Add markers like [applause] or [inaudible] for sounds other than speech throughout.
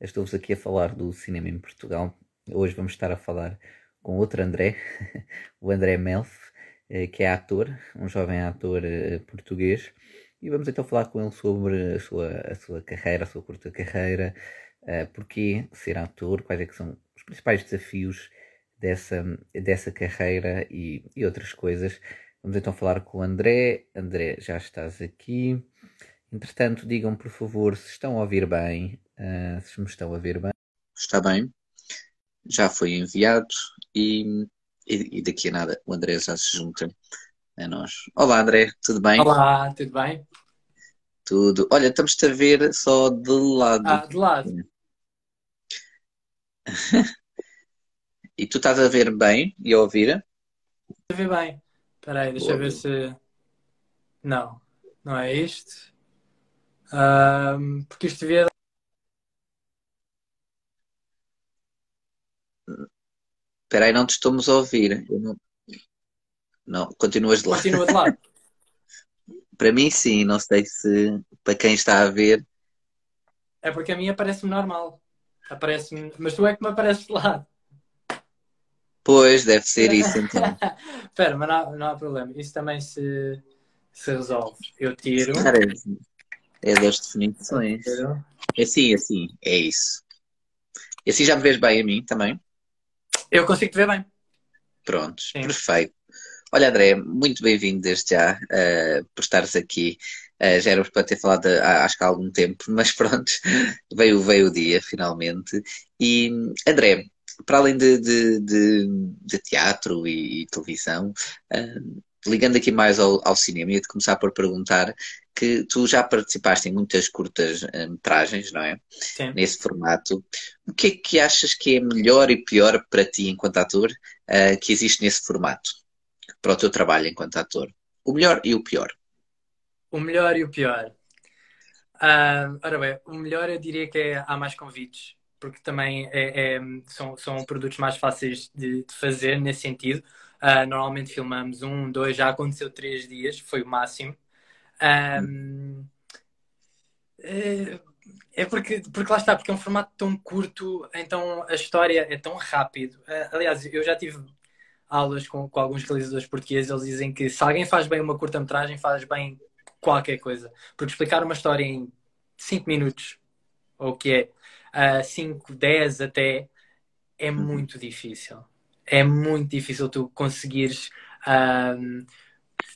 Estou-vos aqui a falar do cinema em Portugal. Hoje vamos estar a falar com outro André, [laughs] o André Melf, eh, que é ator, um jovem ator eh, português. E vamos então falar com ele sobre a sua, a sua carreira, a sua curta carreira, eh, porquê ser ator, quais é que são os principais desafios dessa, dessa carreira e, e outras coisas. Vamos então falar com o André. André, já estás aqui. Entretanto, digam por favor se estão a ouvir bem, uh, se me estão a ver bem. Está bem, já foi enviado e, e, e, daqui a nada o André já se junta a nós. Olá André, tudo bem? Olá, tudo bem? Tudo. Olha, estamos-te a ver só de lado. Ah, de lado. [laughs] e tu estás a ver bem e a ouvir? A ver bem. Espera aí, deixa eu ver se... Não, não é isto. Um, porque isto devia. Espera aí, não te estamos a ouvir. Não... não... continuas de lado. Continua de lado. [laughs] para mim, sim. Não sei se para quem está a ver. É porque a minha aparece-me normal. Aparece-me, mas tu é que me apareces de lado. Pois, deve ser isso [laughs] então. Espera, mas não, não há problema. Isso também se, se resolve. Eu tiro. Parece. É das definições. É assim, é assim, é isso. E assim já me vês bem a mim também? Eu consigo te ver bem. Prontos, Sim. perfeito. Olha, André, muito bem-vindo desde já uh, por estares aqui. Uh, já éramos para ter falado uh, acho que há algum tempo, [laughs] mas pronto, veio, veio o dia finalmente. E André, para além de, de, de, de teatro e, e televisão, uh, ligando aqui mais ao, ao cinema, ia-te começar por perguntar que tu já participaste em muitas curtas eh, metragens, não é? Sim. Nesse formato. O que é que achas que é melhor e pior para ti enquanto ator uh, que existe nesse formato? Para o teu trabalho enquanto ator? O melhor e o pior? O melhor e o pior. Uh, ora bem, o melhor eu diria que é há mais convites, porque também é, é, são, são produtos mais fáceis de, de fazer nesse sentido. Uh, normalmente filmamos um, dois, já aconteceu três dias, foi o máximo. Um, é, é porque, porque lá está, porque é um formato tão curto, então a história é tão rápido. Uh, aliás, eu já tive aulas com, com alguns realizadores portugueses, eles dizem que se alguém faz bem uma curta-metragem, faz bem qualquer coisa. Porque explicar uma história em 5 minutos, ou o que é 5, uh, 10 até, é uhum. muito difícil é muito difícil tu conseguires um,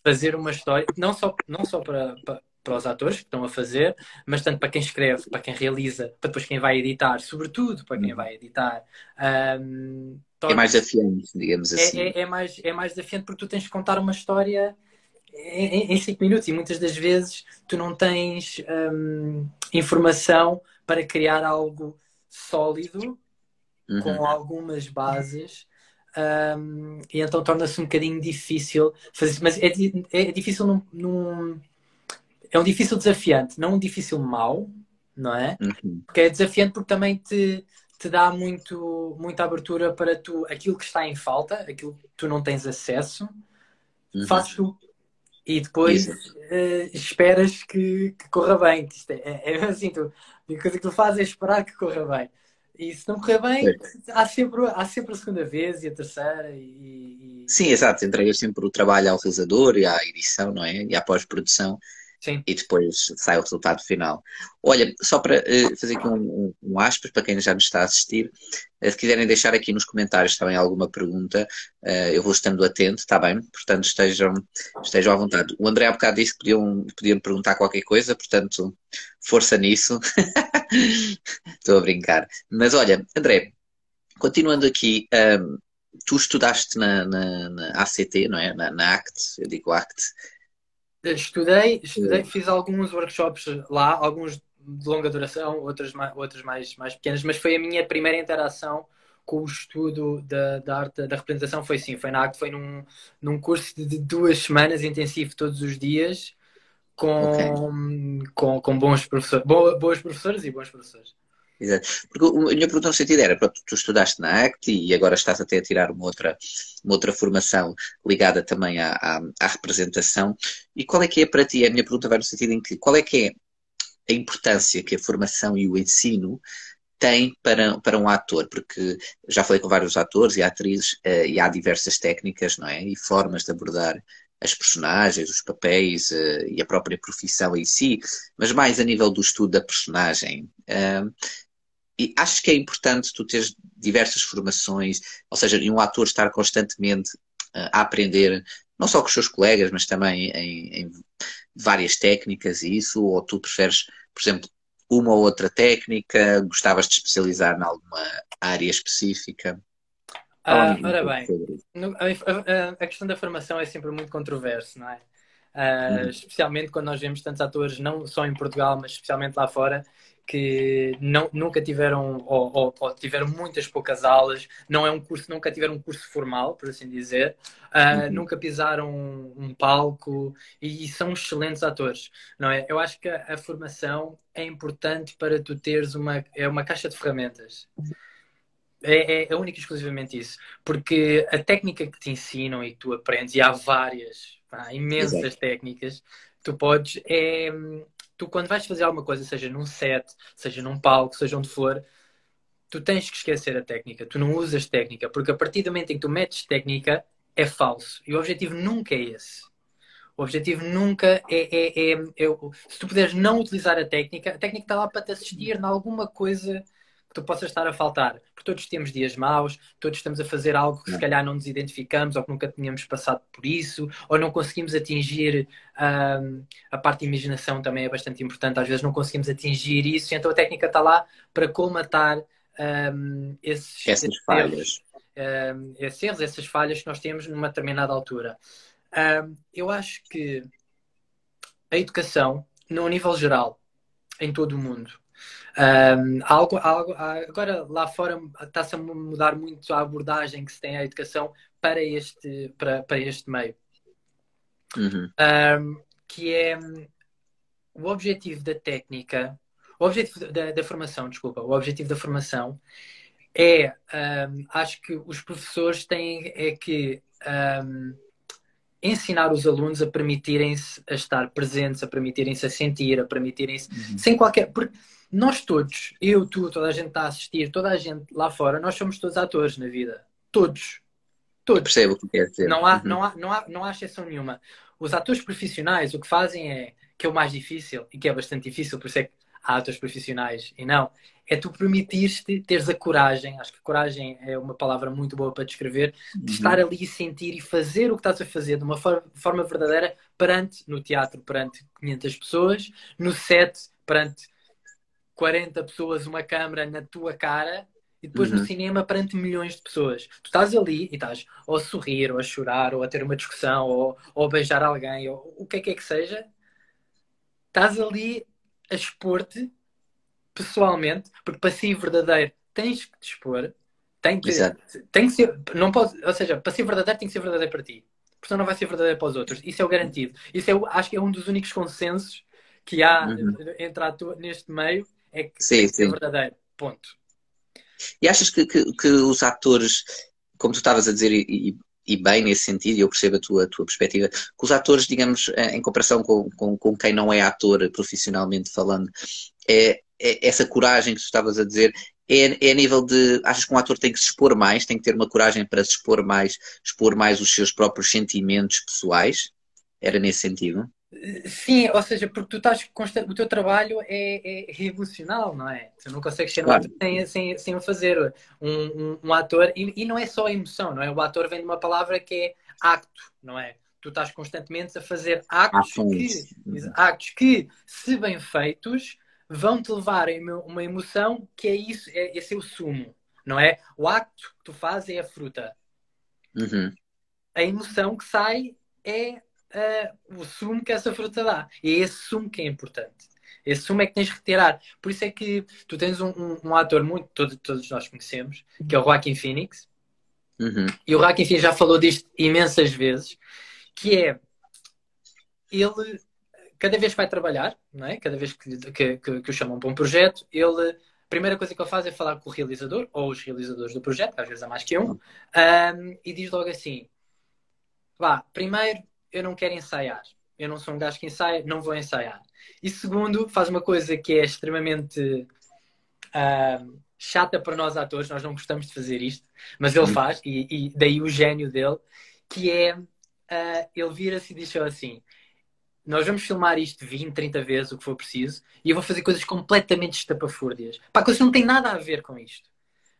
fazer uma história, não só, não só para, para, para, os atores que estão a fazer, mas tanto para quem escreve, para quem realiza, para depois quem vai editar, sobretudo para quem uhum. vai editar. Um, é mais desafiante, digamos é, assim. É, é, mais, é mais desafiante porque tu tens de contar uma história em 5 minutos e muitas das vezes tu não tens um, informação para criar algo sólido uhum. com algumas bases um, e então torna-se um bocadinho difícil fazer mas é, é difícil num, num, é um difícil desafiante, não um difícil mau, não é? Uhum. Porque é desafiante porque também te, te dá muito, muita abertura para tu aquilo que está em falta, aquilo que tu não tens acesso, uhum. fazes tu. E depois uh, esperas que, que, corra bem. Isto é, é, é assim, tu, a coisa que tu fazes é esperar que corra bem. E se não correr bem, há sempre, há sempre a segunda vez e a terceira. E, e... Sim, exato. Entregas sempre o trabalho ao realizador e à edição, não é? E à pós-produção. Sim. E depois sai o resultado final. Olha, só para uh, fazer aqui um, um, um, aspas para quem já nos está a assistir, uh, se quiserem deixar aqui nos comentários também alguma pergunta, uh, eu vou estando atento, está bem? Portanto, estejam, estejam à vontade. O André há bocado disse que podiam, podiam perguntar qualquer coisa, portanto, força nisso. [laughs] Estou a brincar. Mas olha, André, continuando aqui, um, tu estudaste na, na, na, ACT, não é? Na, na ACT, eu digo ACT, Estudei, estudei, fiz alguns workshops lá, alguns de longa duração, outros, mais, outros mais, mais pequenos, mas foi a minha primeira interação com o estudo da, da arte da representação foi sim, foi na arte, foi num, num curso de duas semanas intensivo todos os dias com, okay. com, com bons professores, boas professoras e bons professores. Exato. Porque a minha pergunta no sentido era, pronto, tu estudaste na ACT e agora estás até a tirar uma outra, uma outra formação ligada também à, à, à, representação. E qual é que é para ti? A minha pergunta vai no sentido em que qual é que é a importância que a formação e o ensino tem para, para um ator, porque já falei com vários atores e atrizes uh, e há diversas técnicas, não é? E formas de abordar as personagens, os papéis uh, e a própria profissão em si, mas mais a nível do estudo da personagem. E acho que é importante tu teres diversas formações, ou seja, um ator estar constantemente uh, a aprender, não só com os seus colegas, mas também em, em várias técnicas e isso, ou tu preferes, por exemplo, uma ou outra técnica, gostavas de especializar em alguma área específica? Ah, ora bem, no, a, a, a, questão da formação é sempre muito controverso, não é? Uh, uhum. Especialmente quando nós vemos tantos atores, não só em Portugal, mas especialmente lá fora, que não, nunca tiveram ou, ou, ou, tiveram muitas poucas aulas, não é um curso, nunca tiveram um curso formal, por assim dizer, uh, uhum. nunca pisaram um, um, palco e são excelentes atores, não é? Eu acho que a, a, formação é importante para tu teres uma é uma caixa de ferramentas. É, é, é única e exclusivamente isso, porque a técnica que te ensinam e que tu aprendes, e há várias, há imensas Exato. técnicas, tu podes é, tu quando vais fazer alguma coisa, seja num set, seja num palco, seja onde for, tu tens que esquecer a técnica, tu não usas técnica, porque a partir do momento em que tu metes técnica, é falso. E o objetivo nunca é esse. O objetivo nunca é, é, é, é, se tu puderes não utilizar a técnica, a técnica está lá para te assistir em alguma coisa que tu possas estar a faltar. Porque todos temos dias maus, todos estamos a fazer algo que se calhar não nos identificamos ou que nunca tínhamos passado por isso, ou não conseguimos atingir um, a parte de imaginação também é bastante importante. Às vezes não conseguimos atingir isso, então a técnica está lá para colmatar um, esses, essas esses falhas. Um, esses erros, essas falhas que nós temos numa determinada altura. Um, eu acho que a educação, no nível geral, em todo o mundo, um, algo, algo, agora lá fora está-se a mudar muito a abordagem que se tem à educação para este, para, para este meio. Uhum. Um, que é o objetivo da técnica, o objetivo da, da formação, desculpa, o objetivo da formação é, um, acho que os professores têm é que um, ensinar os alunos a permitirem-se a estar presentes, a permitirem-se a sentir, a permitirem-se uhum. sem qualquer. Porque nós todos, eu, tu, toda a gente está a assistir, toda a gente lá fora, nós somos todos atores na vida. Todos. Todos. Eu percebo o que quer dizer. Não há, uhum. não, há, não, há, não há exceção nenhuma. Os atores profissionais o que fazem é, que é o mais difícil, e que é bastante difícil, por isso é que há atores profissionais e não, é tu permitir-te teres a coragem, acho que coragem é uma palavra muito boa para descrever, de uhum. estar ali e sentir e fazer o que estás a fazer de uma forma, forma verdadeira perante, no teatro, perante 500 pessoas, no set, perante 40 pessoas, uma câmera na tua cara, e depois uhum. no cinema perante milhões de pessoas. Tu estás ali e estás ou a sorrir, ou a chorar, ou a ter uma discussão, ou, ou a beijar alguém, ou o que é que é que seja. Estás ali a expor-te pessoalmente, porque para ser verdadeiro tens que te expor, tem que, tem que ser, não pode, ou seja, para ser verdadeiro tem que ser verdadeiro para ti, porque senão não vai ser verdadeiro para os outros. Isso é o garantido. Isso é, acho que é um dos únicos consensos que há uhum. entre a tua, neste meio, é que sim, tem que ser verdadeiro. Ponto. E achas que, que, que, os atores, como tu estavas a dizer, e, e bem nesse sentido, e eu percebo a tua, a tua perspectiva, que os atores, digamos, em comparação com, com, com quem não é ator profissionalmente falando, é, é, essa coragem que tu estavas a dizer, é, é a nível de. Achas que um ator tem que se expor mais, tem que ter uma coragem para se expor mais, expor mais os seus próprios sentimentos pessoais? Era nesse sentido? Sim, ou seja, porque tu estás constante, o teu trabalho é, é, emocional, não é? Tu não consegues ser claro. um ator sem, sem, sem fazer um, um, um ator, e, e, não é só emoção, não é? O ator vem de uma palavra que é acto, não é? Tu estás constantemente a fazer actos que, actos que, se bem feitos, vão te levar a uma emoção que é isso, é, esse é o sumo, não é? O acto que tu fazes é a fruta. Uhum. A emoção que sai é uh, o sumo que essa fruta dá. E é esse sumo que é importante. Esse sumo é que tens que retirar. Por isso é que tu tens um, um, um ator muito, todos, todos nós conhecemos, que é o Joaquin Phoenix. Uhum. E o Joaquin Phoenix já falou disto imensas vezes, que é ele, cada vez que vai trabalhar, não é? cada vez que, que, que, que o chamam para um projeto, ele a primeira coisa que ele faz é falar com o realizador ou os realizadores do projeto, que às vezes há mais que um, um e diz logo assim: vá, primeiro eu não quero ensaiar. Eu não sou um gajo que ensaia, não vou ensaiar. E segundo, faz uma coisa que é extremamente uh, chata para nós atores, nós não gostamos de fazer isto, mas ele faz, e, e daí o gênio dele, que é uh, ele vira-se e diz assim: Nós vamos filmar isto 20, 30 vezes, o que for preciso, e eu vou fazer coisas completamente estapafúrdias. Pá, coisas que não têm nada a ver com isto.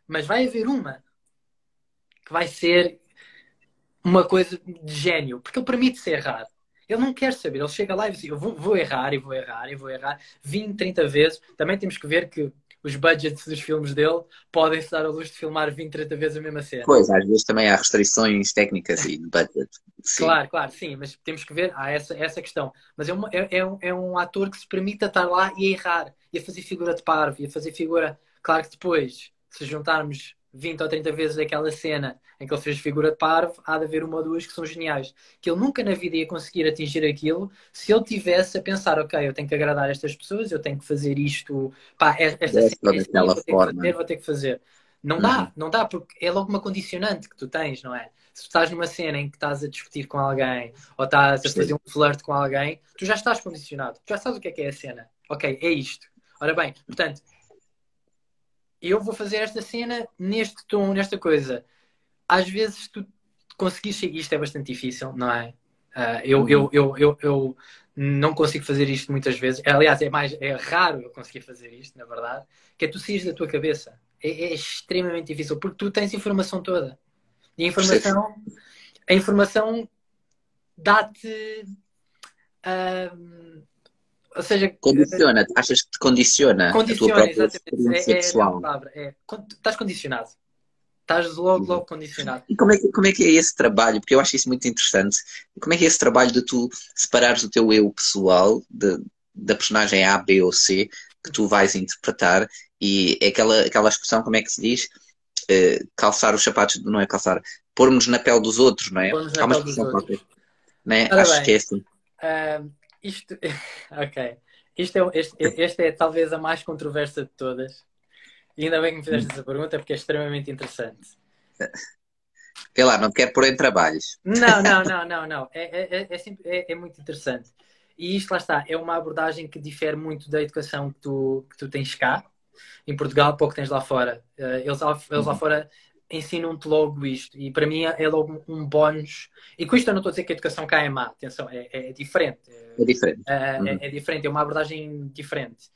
Mas vai haver uma que vai ser uma coisa de gênio, porque ele permite-se errar. Ele não quer saber, ele chega lá e diz: Eu vou, vou errar, e vou errar, e vou errar 20, 30 vezes. Também temos que ver que os budgets dos filmes dele podem se dar a luz de filmar 20, 30 vezes a mesma cena. Pois, às vezes também há restrições técnicas e de budget. Sim. Claro, claro, sim, mas temos que ver, há essa, essa questão. Mas é, uma, é, é, um, é um ator que se permite estar lá e a errar, e a fazer figura de parvo, e a fazer figura. Claro que depois, se juntarmos 20 ou 30 vezes aquela cena em que ele fez figura de parvo, há de haver uma ou duas que são geniais. Que ele nunca na vida ia conseguir atingir aquilo se ele tivesse a pensar, ok, eu tenho que agradar estas pessoas, eu tenho que fazer isto, pá, é, esta cena, este vou, ter fazer, vou ter que fazer. Não dá, uhum. não dá, porque é logo uma condicionante que tu tens, não é? Se tu estás numa cena em que estás a discutir com alguém ou estás a fazer um flirt com alguém, tu já estás condicionado, tu já sabes o que é que é a cena. Ok, é isto. Ora bem, portanto, eu vou fazer esta cena neste tom, nesta coisa. Às vezes tu conseguis chegar, isto é bastante difícil, não é? Uh, eu, eu, eu, eu, eu não consigo fazer isto muitas vezes. Aliás, é mais é raro eu conseguir fazer isto, na verdade, que é tu saís da tua cabeça. É, é extremamente difícil, porque tu tens informação toda. E a informação, a informação dá-te. Uh, ou seja, condiciona, achas que te condiciona, condiciona a tua própria experiência é, é pessoal. É, é, estás condicionado. Estás logo, logo condicionado. E como é, que, como é que é esse trabalho? Porque eu acho isso muito interessante. Como é que é esse trabalho de tu separares o teu eu pessoal de, da personagem A, B ou C que tu vais interpretar e é aquela, aquela expressão, como é que se diz? Uh, calçar os sapatos, não é calçar, pôr-nos na pele dos outros, não é? Há uma expressão própria. Né? Acho bem, que é assim. Uh, isto, [laughs] ok. Isto é, este, este é talvez a mais controversa de todas. E ainda bem que me fizeste essa pergunta porque é extremamente interessante. Sei lá, não quero pôr em trabalhos. Não, não, [laughs] não, não, não. É, é, é, é, é, muito interessante. E isto lá está, é uma abordagem que difere muito da educação que tu, que tu tens cá, em Portugal, pouco tens lá fora. Eh, eles, eles lá fora ensinam-te logo isto. E para mim é logo um bónus. E com isto eu não estou a dizer que a educação cá é má. Atenção, é, é diferente. É diferente. É, uhum. é, é, diferente, é uma abordagem diferente.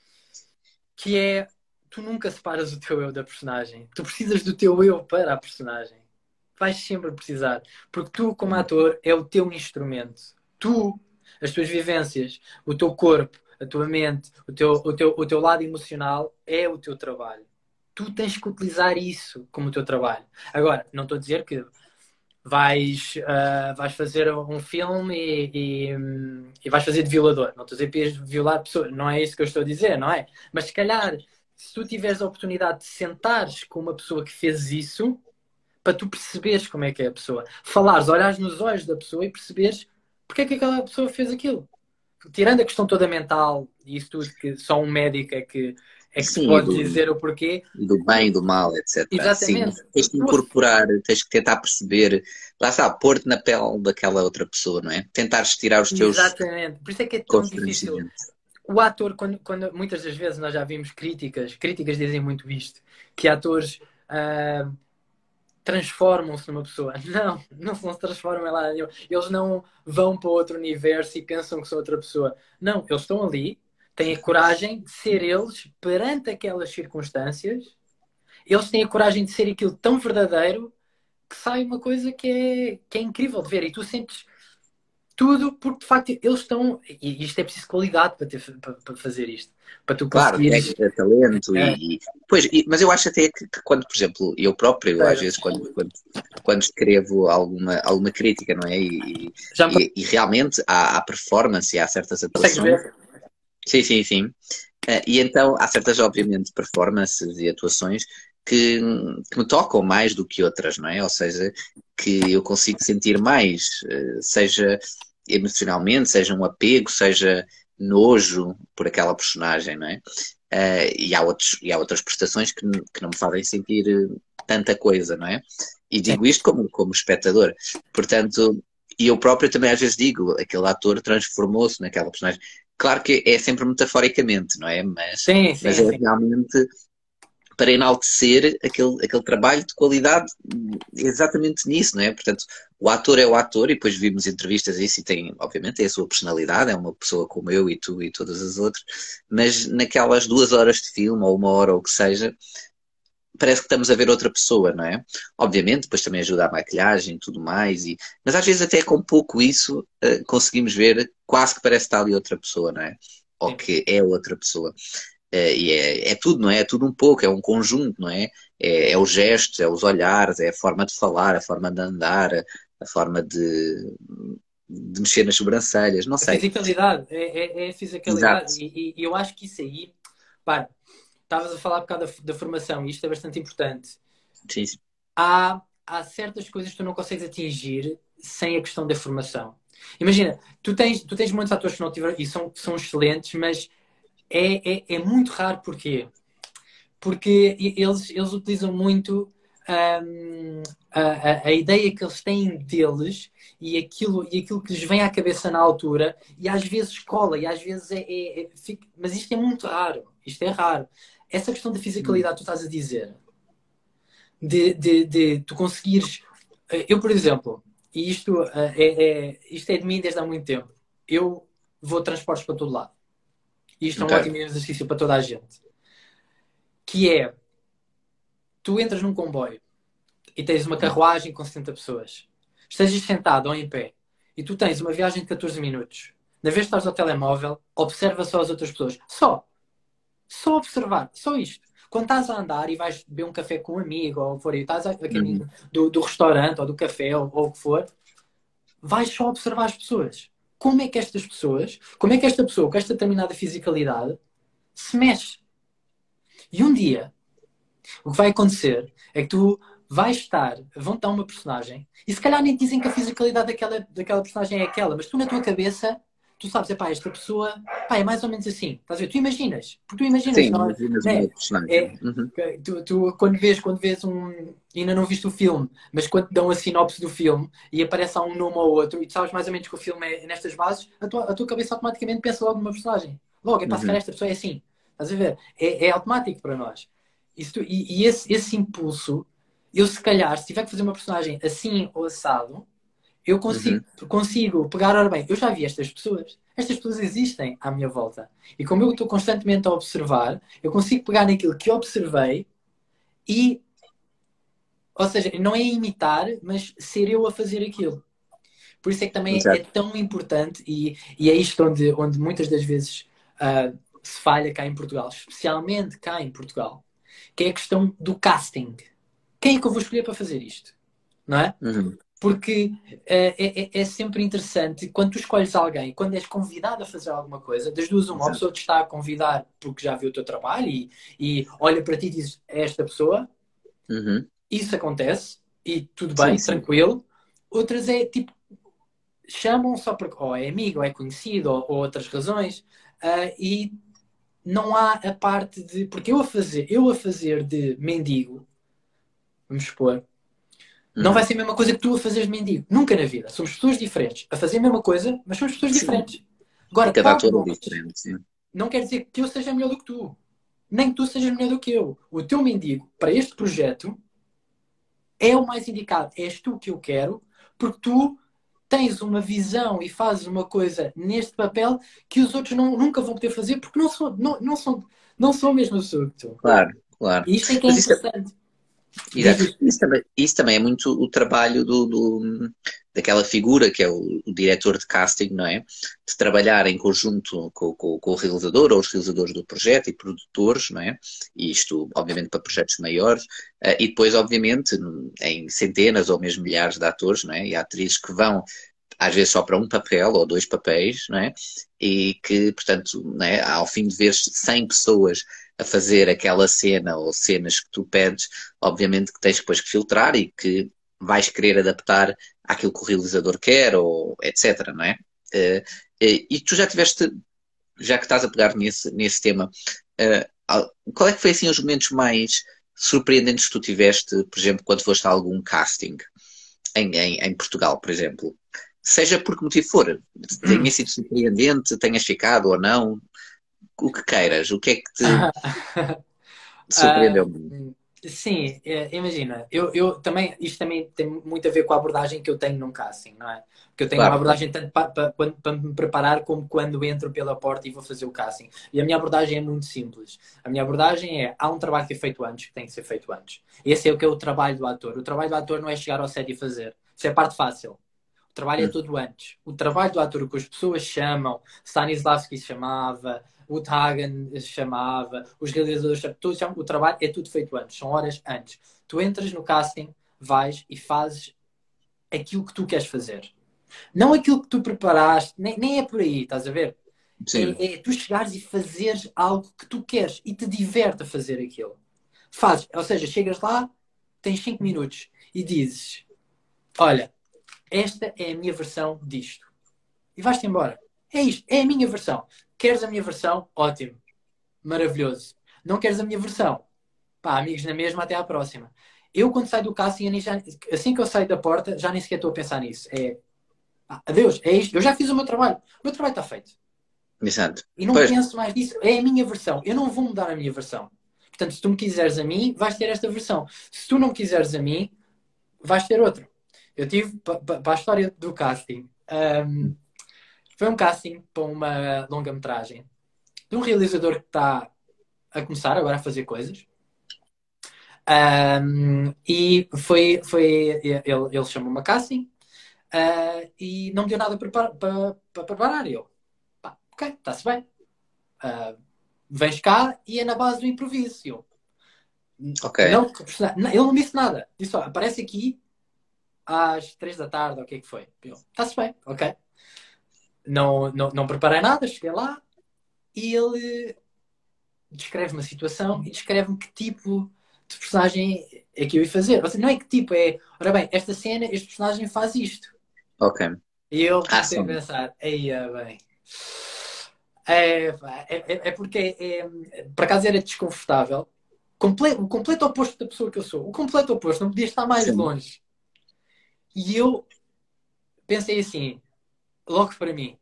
Que é, tu nunca separas o teu eu da personagem. Tu precisas do teu eu para a personagem. Vais sempre precisar. Porque tu, como ator, é o teu instrumento. Tu, as tuas vivências, o teu corpo, a tua mente, o teu, o teu, o teu lado emocional é o teu trabalho tu tens que utilizar isso como teu trabalho. Agora, não estou a dizer que vais, uh, vais fazer um filme e, e, e, vais fazer de violador. Não estou a dizer que violar pessoas, não é isso que eu estou a dizer, não é? Mas se calhar, se tu tiveres a oportunidade de sentares com uma pessoa que fez isso, para tu perceberes como é que é a pessoa, falares, olhares nos olhos da pessoa e perceberes porque é que aquela pessoa fez aquilo. Tirando a questão toda mental e isso tudo, que só um médico é que é que Sim, pode do, dizer o porquê. Do bem, do mal, etc. Exatamente. Sim, tens que incorporar, tens que tentar perceber, lá está, pôr-te na pele daquela outra pessoa, não é? Tentares tirar os teus. Exatamente, por isso é que é tão difícil. O ator, quando, quando muitas das vezes nós já vimos críticas, críticas dizem muito isto, que atores uh, transformam-se numa pessoa. [laughs] Não, não se transformam lá. Eles não vão para outro universo e pensam que são outra pessoa. Não, eles estão ali, têm a coragem de ser eles perante aquelas circunstâncias. Eles têm a coragem de ser aquilo tão verdadeiro que sai uma coisa que é, que é incrível de ver. E tu sentes tudo porque de facto eles estão. E isto é preciso qualidade para, ter, para, para fazer isto. Para tu claro, é, é talento. É. E, pois, e, mas eu acho até que, que, quando, por exemplo, eu próprio, é. às vezes, quando, quando, quando escrevo alguma, alguma crítica, não é? E, e, e realmente há, há performance e há certas atuações Sim, sim, sim. Uh, e então há certas, obviamente, performances e atuações que, que, me tocam mais do que outras, não é? Ou seja, que eu consigo sentir mais, uh, seja emocionalmente, seja um apego, seja nojo por aquela personagem, não é? Uh, e, há outros, e há outras prestações que, que não me fazem sentir tanta coisa, não é? E digo isto como, como espectador. Portanto, e eu próprio também às vezes digo, aquele ator transformou-se naquela personagem. Claro que é sempre metaforicamente, não é? Mas, sim, sim, mas é sim. realmente para enaltecer aquele, aquele trabalho de qualidade exatamente nisso, não é? Portanto, o ator é o ator e depois vimos entrevistas a isso e tem, obviamente, é a sua personalidade, é uma pessoa como eu e tu e todas as outras, mas naquelas duas horas de filme ou uma hora ou o que seja, parece que estamos a ver outra pessoa, não é? Obviamente, depois também ajuda a maquilhagem e tudo mais, e... mas às vezes até com pouco isso uh, conseguimos ver quase que parece estar ali outra pessoa, não é? Ou que é outra pessoa. Uh, e é, é, tudo, não é? É tudo um pouco, é um conjunto, não é? É, é os gestos, é os olhares, é a forma de falar, a forma de andar, a forma de, de mexer nas sobrancelhas, não sei. A fisicalidade, é, é, é a fisicalidade. E, e, eu acho que isso aí, para, estavas a falar por causa da, da, formação, e isto é bastante importante. Sim. Há, há certas coisas que tu não consegues atingir sem a questão da formação. Imagina, tu tens, tu tens muitos atores que não tiveram e são, são excelentes, mas é, é, é muito raro porquê? Porque eles, eles utilizam muito um, a, a, ideia que eles têm deles e aquilo, e aquilo que lhes vem à cabeça na altura, e às vezes cola, e às vezes é, é, é fica, mas isto é muito raro, isto é raro. Essa questão da fisicalidade que tu estás a dizer, de, de, de tu conseguires. Eh, eu, por exemplo, e isto eh, é, é, isto é de mim desde há muito tempo, eu vou transportes para todo lado. E isto okay. é um ótimo exercício para toda a gente. Que é, tu entras num comboio e tens uma carruagem com 70 pessoas. Estejas sentado ou em pé e tu tens uma viagem de 14 minutos. Na vez de estás ao telemóvel, observa só as outras pessoas. Só. Só observar. Só isto. Quando estás a andar e vais beber um café com um amigo, ou for, e estás a, a caminho uhum. do, do, restaurante ou do café ou, ou o que for, vais só observar as pessoas. Como é que estas pessoas, como é que esta pessoa com esta determinada fisicalidade se mexe? E um dia, o que vai acontecer é que tu vais estar, vão dar uma personagem, e se calhar nem dizem que a fisicalidade daquela, daquela personagem é aquela, mas tu na tua cabeça tu sabes, é pá, esta pessoa pá, é mais ou menos assim. Estás a ver? Tu imaginas, porque tu imaginas, Sim, não, é? imaginas né? é, uhum. tu, tu, quando vês, quando vês um. Ainda não viste o filme, mas quando te dão a sinopse do filme e aparece um nome ou outro e tu sabes mais ou menos que o filme é nestas bases, a tua, a tua cabeça automaticamente pensa logo numa personagem. Logo, é pá, uhum. se calhar esta pessoa é assim. Estás a ver? É, é automático para nós. Isso, e, e esse, esse impulso, eu se calhar, se tiver que fazer uma personagem assim ou assado, eu consigo, uhum. consigo pegar, ora bem, eu já vi estas pessoas estas pessoas existem à minha volta. E como eu estou constantemente a observar, eu consigo pegar naquilo que observei e. Ou seja, não é imitar, mas ser eu a fazer aquilo. Por isso é que também é é tão importante, e, e é isto onde, onde muitas das vezes uh, se falha cá em Portugal, especialmente cá em Portugal, que é a questão do casting. Quem é que eu vou escolher para fazer isto? Não é? Uhum porque é, é, é, sempre interessante quando tu escolhes alguém, quando és convidado a fazer alguma coisa, das duas, uma, a pessoa te está a convidar porque já viu o teu trabalho e, e olha para ti e diz é esta pessoa, uhum. isso acontece e tudo bem, sim, tranquilo. Outras é tipo, chamam só porque ou é amigo, ou é conhecido, ou, ou outras razões, uh, e não há a parte de. Porque eu a fazer, eu a fazer de mendigo, vamos supor, não vai ser a mesma coisa que tu a fazeres mendigo. Nunca na vida. Somos pessoas diferentes. A fazer a mesma coisa, mas somos pessoas diferentes. Agora, Cada ator é diferente, sim. Não quer dizer que eu seja melhor do que tu. Nem que tu sejas melhor do que eu. O teu mendigo, para este projeto, é o mais indicado. És tu que eu quero, porque tu tens uma visão e fazes uma coisa neste papel que os outros não, nunca vão poder fazer porque não são, não, não são, não são a mesma pessoa que tu. Claro, claro. E isto é que é, é interessante. Isso também, isso também é muito o trabalho do, do, daquela figura que é o, o, diretor de casting, não é? De trabalhar em conjunto com, com, com, o realizador ou os realizadores do projeto e produtores, não é? E isto, obviamente, para projetos maiores. Uh, e depois, obviamente, em centenas ou mesmo milhares de atores, não é? E atrizes que vão às vezes só para um papel ou dois papéis, não é? E que, portanto, não é? ao fim de ver 100 pessoas a fazer aquela cena ou cenas que tu pedes, obviamente que tens depois que filtrar e que vais querer adaptar àquilo que o realizador quer ou etc, não é? Eh, eh, e tu já tiveste, já que estás a pegar nesse, nesse tema, eh, qual é que foi assim os momentos mais surpreendentes que tu tiveste, por exemplo, quando foste a algum casting em, em, em Portugal, por exemplo? Seja por que motivo for, tenha sido surpreendente, tenhas ficado ou não, o que queiras, o que é que te. [laughs] Surpreendeu-me. Uh, sim, é, imagina, eu, eu também, isto também tem muito a ver com a abordagem que eu tenho num casting, não é? Porque eu tenho claro. uma abordagem tanto para, para, para, me preparar como quando entro pela porta e vou fazer o casting. E a minha abordagem é muito simples. A minha abordagem é, há um trabalho que é feito antes, que tem que ser feito antes. Esse é o que é o trabalho do ator. O trabalho do ator não é chegar ao set e fazer. Isso é a parte fácil. O trabalho é todo antes. O trabalho do ator, o que as pessoas chamam, Stanislavski chamava, o Tagan chamava, os realizadores chamam, o trabalho é tudo feito antes, são horas antes. Tu entras no casting, vais e fazes aquilo que tu queres fazer. Não aquilo que tu preparaste, nem, nem é por aí, estás a ver? É, é, tu chegares e fazeres algo que tu queres e te diverte a fazer aquilo. Fazes, ou seja, chegas lá, tens 5 minutos e dizes: Olha, esta é a minha versão disto. E vais-te embora. É isto, é a minha versão. Queres a minha versão? Ótimo. Maravilhoso. Não queres a minha versão? Pá, amigos na mesma, até à próxima. Eu, quando saio do casting, assim que eu saio da porta, já nem sequer estou a pensar nisso. É ah, adeus, é isto. Eu já fiz o meu trabalho. O meu trabalho está feito. Exato. E não pois. penso mais nisso. É a minha versão. Eu não vou mudar a minha versão. Portanto, se tu me quiseres a mim, vais ter esta versão. Se tu não quiseres a mim, vais ter outra. Eu tive, para a história do casting, um, foi um casting para uma longa-metragem de um realizador que está a começar agora a fazer coisas. Um, e foi, foi ele, ele chamou-me a casting uh, e não me deu nada para, para, para preparar. E eu, pá, ok, está-se bem. Uh, vens cá e é na base do improviso. E eu, ok. Não, ele não disse nada. Disse só, aparece aqui às três da tarde, o que é que foi? Está-se bem, ok não, não, não preparei nada, cheguei lá e ele descreve uma situação e descreve-me que tipo de personagem é que eu ia fazer. Ou seja, não é que tipo, é, ora bem, esta cena, este personagem faz isto. Ok. E eu comecei a pensar, aí bem. É, é, é, é porque, é, é, por acaso, era desconfortável. Comple o completo oposto da pessoa que eu sou. O completo oposto, não podia estar mais Sim. longe. E eu pensei assim: logo para mim,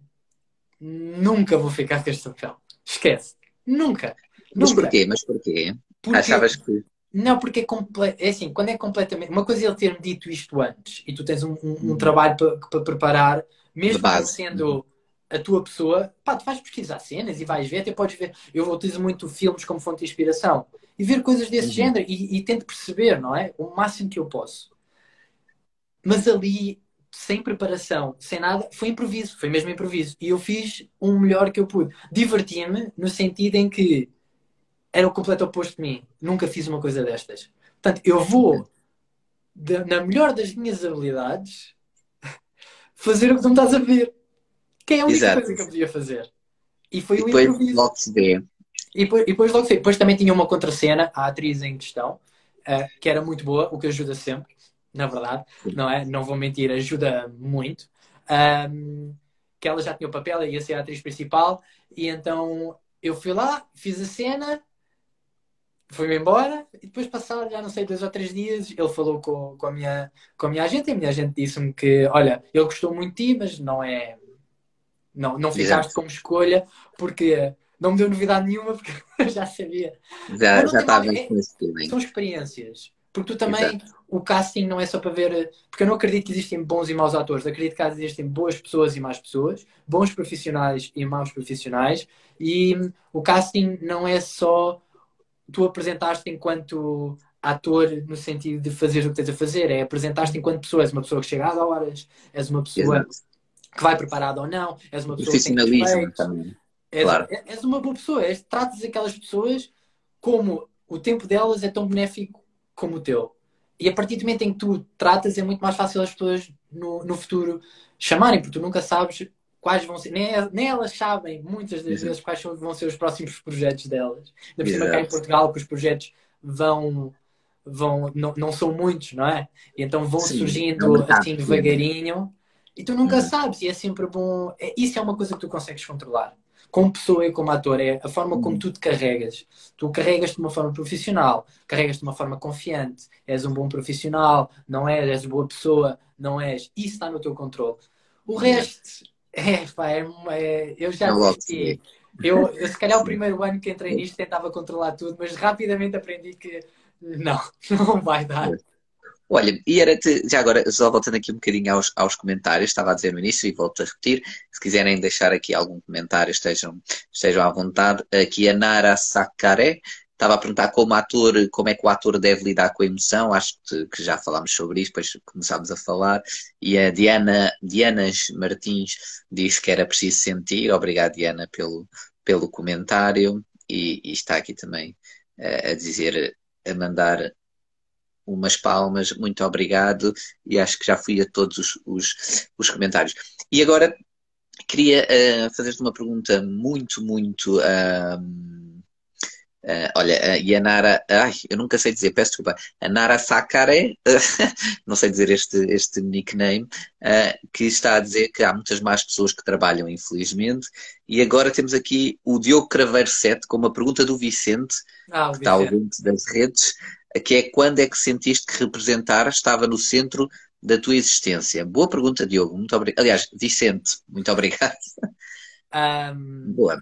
nunca vou ficar com este papel. Esquece. Nunca. Mas nunca. porquê? Mas porquê? Porque... Achavas que. Não, porque é, comple... é assim, quando é completamente. Uma coisa é ele ter-me dito isto antes e tu tens um, um, um hum. trabalho para pa preparar, mesmo sendo a tua pessoa, pá, tu vais pesquisar cenas e vais ver, até podes ver. Eu utilizo muito filmes como fonte de inspiração e ver coisas desse uhum. género e, e tento perceber, não é? O máximo que eu posso. Mas ali sem preparação, sem nada, foi improviso, foi mesmo improviso. E eu fiz o melhor que eu pude. Divertia-me no sentido em que era o completo oposto de mim. Nunca fiz uma coisa destas. Portanto, eu vou, de, na melhor das minhas habilidades, [laughs] fazer o que tu me estás a ver. Que é a única Exato. coisa que eu podia fazer. E foi e o depois improviso. Logo se vê. E depois, e depois logo se vê. Depois também tinha uma contracena, a atriz em questão, uh, que era muito boa, o que ajuda sempre na verdade, não é? Não vou mentir, ajuda muito. Um, que ela já tinha o papel, ia ser a atriz principal, e então eu fui lá, fiz a cena, fui-me embora, e depois passado, já não sei, dois ou três dias, ele falou com, com, a, minha, com a minha agente, e a minha agente disse-me que, olha, ele gostou muito de ti, mas não é. Não, não ficaste como escolha, porque não me deu novidade nenhuma, [laughs] porque eu já sabia. Já, já estava é, com esse São experiências. Porque tu também, Exato. o casting não é só para ver. Porque eu não acredito que existem bons e maus atores. Acredito que existem boas pessoas e más pessoas, bons profissionais e maus profissionais. E o casting não é só tu apresentaste enquanto ator no sentido de fazer o que tens a fazer, é apresentar-te enquanto pessoa. És uma pessoa que chega às horas, és uma pessoa Exato. que vai preparada ou não, és uma pessoa que tem respeito. também. És, claro. és uma boa pessoa, és, tratas aquelas pessoas como o tempo delas é tão benéfico como o teu. E a partir do momento em que tu tratas, é muito mais fácil as pessoas no, no futuro chamarem, porque tu nunca sabes quais vão ser, nem, nem elas sabem muitas das vezes quais vão ser os próximos projetos delas. Ainda por cima cá em Portugal que os projetos vão, vão não, não são muitos, não é? E então vão Sim, surgindo é assim devagarinho e tu nunca uhum. sabes, e é sempre bom. É, isso é uma coisa que tu consegues controlar como pessoa e como ator, é a forma como uhum. tu te carregas. Tu carregas de uma forma profissional, carregas de uma forma confiante, és um bom profissional, não és, és boa pessoa, não és. Isso está no teu controle. O resto, é, pá, é, é eu já desisti. Eu, eu, se calhar, o [laughs] primeiro ano que entrei nisto tentava controlar tudo, mas rapidamente aprendi que não, [laughs] não vai dar. Olha, e era-te, já agora, só voltando aqui um bocadinho aos, aos comentários, estava a dizer no início e volto a repetir, se quiserem deixar aqui algum comentário, estejam, estejam à vontade. Aqui a Nara Sakare estava a perguntar como ator, como é que o ator deve lidar com a emoção, acho que, que já falámos sobre isso, depois começámos a falar, e a Diana, Dianas Martins diz que era preciso sentir, obrigado Diana pelo, pelo comentário, e, e está aqui também a, a dizer, a mandar umas palmas, muito obrigado, e acho que já fui a todos os, os, os comentários. E agora queria uh, fazer-te uma pergunta muito, muito. Uh, Uh, olha, e a Nara, ai, eu nunca sei dizer, peço desculpa, a Nara Sakare, [laughs] não sei dizer este, este nickname, uh, que está a dizer que há muitas más pessoas que trabalham, infelizmente, e agora temos aqui o Diogo Craveiro 7 com uma pergunta do Vicente, ah, que está ao das redes, que é quando é que sentiste que representar estava no centro da tua existência? Boa pergunta, Diogo. Muito obrigado. Aliás, Vicente, muito obrigado. Um, Boa.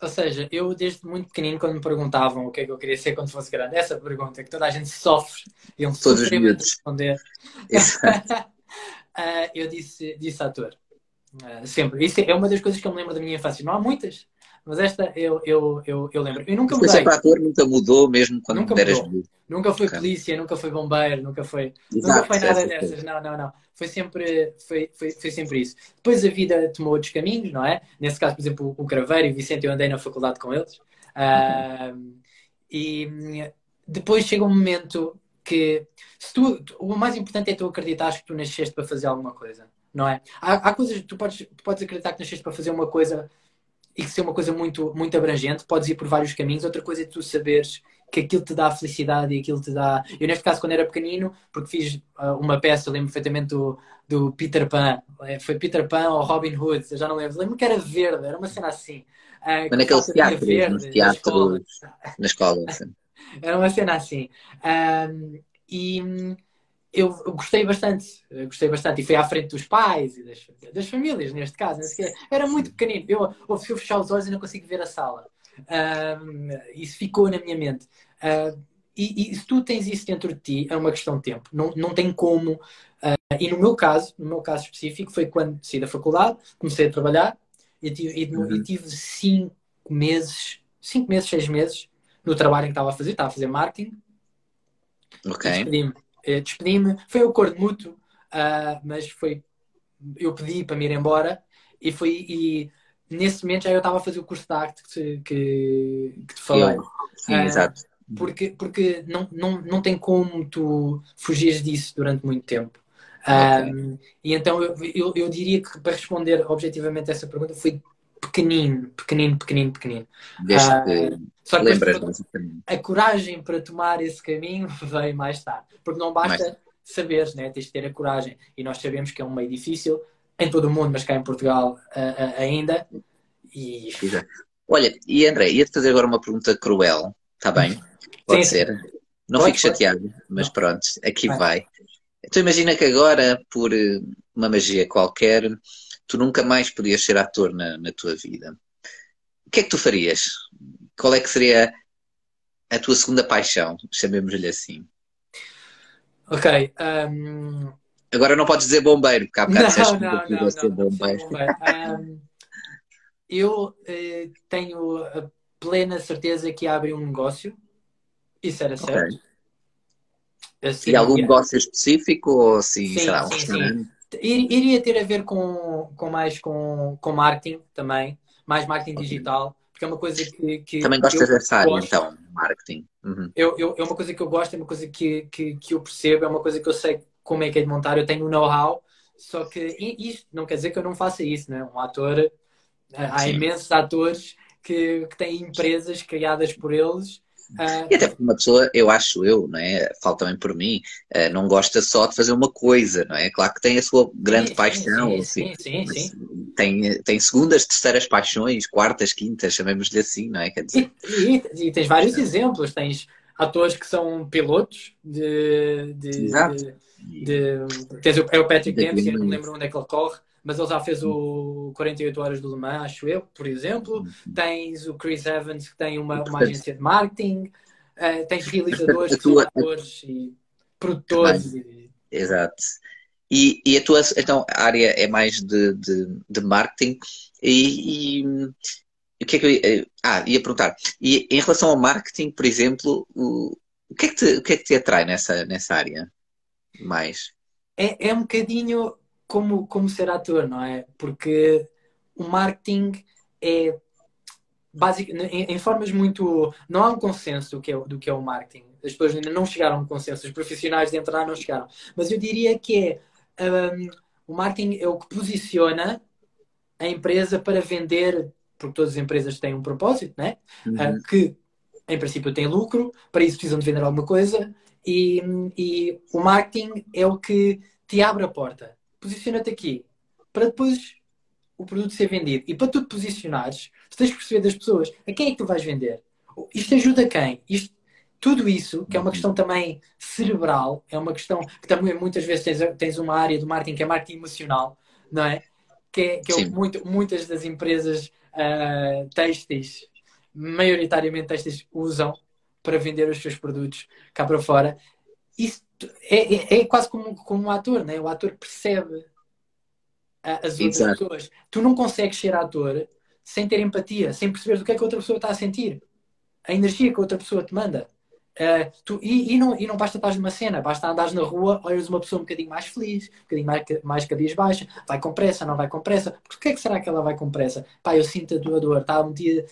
Ou seja, eu desde muito pequenino, quando me perguntavam o que é que eu queria ser quando fosse grande, essa pergunta que toda a gente sofre, e eu sofri muito responder, uh, [laughs] eu disse, disse ator. Uh, sempre. Isso é uma das coisas que eu me lembro da minha infância. Não há muitas, mas esta eu, eu, eu, eu lembro. Eu nunca mudei. Sempre ator nunca mudou, mesmo quando nunca eras mudou. Nunca foi okay. polícia, nunca foi bombeiro, nunca foi, Exato, nunca foi nada dessas. Não, não, não. Foi sempre, foi, foi, foi sempre isso. Depois a vida tomou outros caminhos, não é? Nesse caso, por exemplo, o Craveiro e o Vicente, eu andei na faculdade com eles. Uhum. Uh, e depois chega um momento que se tu, o mais importante é tu acreditar que tu nasceste para fazer alguma coisa, não é? Há, há coisas, tu podes, tu podes acreditar que nasceste para fazer uma coisa e que ser uma coisa muito, muito abrangente, podes ir por vários caminhos. Outra coisa é tu saberes que aquilo te dá felicidade e aquilo te dá. Eu, neste caso, quando era pequenino, porque fiz uh, uma peça, lembro perfeitamente do, do Peter Pan, é, foi Peter Pan ou Robin Hood, eu já não lembro. Lembro que era verde, era uma cena assim. Uh, naqueles teatros, verde, nos teatros, na escola. [laughs] era uma cena assim. Um, e eu, gostei bastante, eu gostei bastante, e foi à frente dos pais e das, das famílias, neste caso. Era muito pequenino. Eu, eu, eu fechar os olhos, e não consigo ver a sala. isso ficou na minha mente. Uh, e, e, se tu tens isso dentro de ti, é uma questão de tempo. Não, não tem como. Uh, e no meu caso, no meu caso específico, foi quando saí da faculdade, comecei a trabalhar e tive, e, uhum. tive cinco meses, cinco meses, seis meses no trabalho que estava a fazer, estava a fazer marketing. Ok. Despedi-me eh, despedi-me. Foi um acordo mútuo, uh, mas foi. Eu pedi para me ir embora e foi. E nesse momento já eu estava a fazer o curso de arte que, que, que te falei. Eu, sim, uh, exato. Porque, porque não, não, não tem como tu fugires disso durante muito tempo. Okay. e então eu, eu, eu, diria que para responder objetivamente a essa pergunta foi pequenino, pequenino, pequenino, pequenino. Uh, só que lembras a coragem para tomar esse caminho [laughs] veio mais tarde. Porque não basta mais... saberes, né? tens de ter a coragem. E nós sabemos que é um meio difícil em todo o mundo, mas cá em Portugal uh, uh, ainda. E... Olha, e André, ia-te fazer agora uma pergunta cruel, está bem? Pode sim, ser. Sim. Não fique chateado, mas não. pronto, aqui vai. vai. Então imagina que agora, por uma magia qualquer, tu nunca mais podias ser ator na, na tua vida. O que é que tu farias? Qual é que seria a tua segunda paixão? Chamemos-lhe assim. Ok. Um... Agora não podes dizer bombeiro, porque há bocado não, disseste não, que não, não, ser bombeiro. bombeiro. um, eu eh, tenho a plena certeza que abre um negócio. Isso era certo. Okay. Assim, e algum negócio específico ou assim, sim, será um restaurante? Iria ter a ver com, com mais com, com marketing também, mais marketing okay. digital, porque é uma coisa que. que também gostas dessa área, então, marketing. Uhum. Eu, eu, é uma coisa que eu gosto, é uma coisa que, que, que eu percebo, é uma coisa que eu sei como é que é de montar, eu tenho um know-how, só que isto não quer dizer que eu não faça isso, né? Um ator, eh, há Sim. imensos atores que, que têm empresas criadas por eles e até porque uma pessoa, eu acho eu, não é? Falo também por mim, uh, não gosta só de fazer uma coisa, não é? Claro que tem a sua grande sim, paixão, sim, assim, sim, sim, sim. Tem, tem segundas, terceiras paixões, quartas, quintas, chamemos-lhe assim, não é? Quer dizer... E, e, e tens vários exemplos, tens atores que são pilotos de. de, de, de tens o, é o Patrick Dempsey, não me lembro onde é que ele corre, mas ele já fez o 48 Horas do Le Mans, acho eu, por exemplo. Uhum. Tens o Chris Evans, que tem uma, uma agência de marketing. Uh, tens realizadores, tua... atores e produtores. E... Exato. E, e, a tua então, a área é mais de, de, de marketing e, o que é que eu ia, ah, ia perguntar. E em relação ao marketing, por exemplo, o, o, que, é que te, o que é que te atrai nessa, nessa área mais? É, é um bocadinho como, como ser ator, não é? Porque o marketing é básico, em, em, formas muito. Não há um consenso do que, é, do que é o marketing. As pessoas ainda não chegaram a um consenso, os profissionais de entrar não chegaram. Mas eu diria que é. Um, o marketing é o que posiciona a empresa para vender, porque todas as empresas têm um propósito, né? Uhum. Uh, que em princípio têm lucro, para isso precisam de vender alguma coisa, e, e o marketing é o que te abre a porta posiciona-te aqui para depois o produto ser vendido. E para tu te posicionares, tu tens que perceber das pessoas a quem é que tu vais vender. Isto ajuda quem? Isto, tudo isso, que é uma questão também cerebral, é uma questão que também muitas vezes tens, tens uma área do marketing que é marketing emocional, não é? Que é, que é muito, muitas das empresas uh, têxteis, maioritariamente têxteis, usam para vender os seus produtos cá para fora. Isso é, é, é, quase como, como um ator, né? O ator percebe as outras Exato. pessoas. Tu não consegues ser ator sem ter empatia, sem perceber do que é que a outra pessoa está a sentir. A energia que a outra pessoa te manda. Uh, tu, e, e, não, e não basta estar numa cena, basta andares na rua, olhas uma pessoa um bocadinho mais feliz, um bocadinho mais, mais cabeça baixa, vai com pressa, não vai com pressa. Porquê é que será que ela vai com pressa? Pá, eu sinto a tua dor, está um dia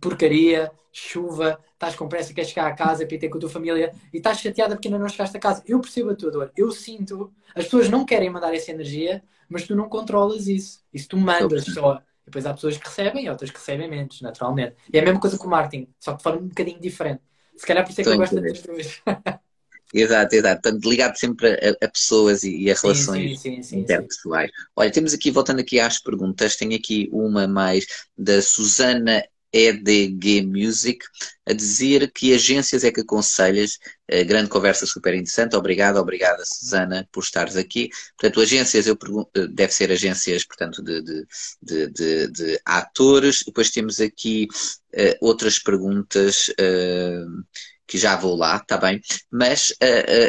porcaria, chuva, estás com pressa, queres chegar a casa para ter com a tua família e estás chateada porque ainda não chegaste a casa. Eu percebo a tua dor, eu sinto. As pessoas não querem mandar essa energia, mas tu não controlas isso. Isso tu mandas só. Depois há pessoas que recebem e outras que recebem menos, naturalmente. E é a mesma coisa com o marketing, só que de forma um bocadinho diferente. Se calhar por isso é que eu gosto das duas. Exato, exato. Portanto, ligado sempre a, a pessoas e, e, a relações sim, sim, sim, interpessoais. Olha, temos aqui, voltando aqui às perguntas, tenho aqui uma mais da Susana EDG Music, a dizer que agências é que aconselhas. Uh, grande conversa super interessante. Obrigado, obrigada, Susana, por estares aqui. Portanto, agências, eu pergunto, eh, deve ser agências, portanto, de, de, de, de, de atores. Depois temos aqui uh, outras perguntas. Uh, que já vou lá, está bem? Mas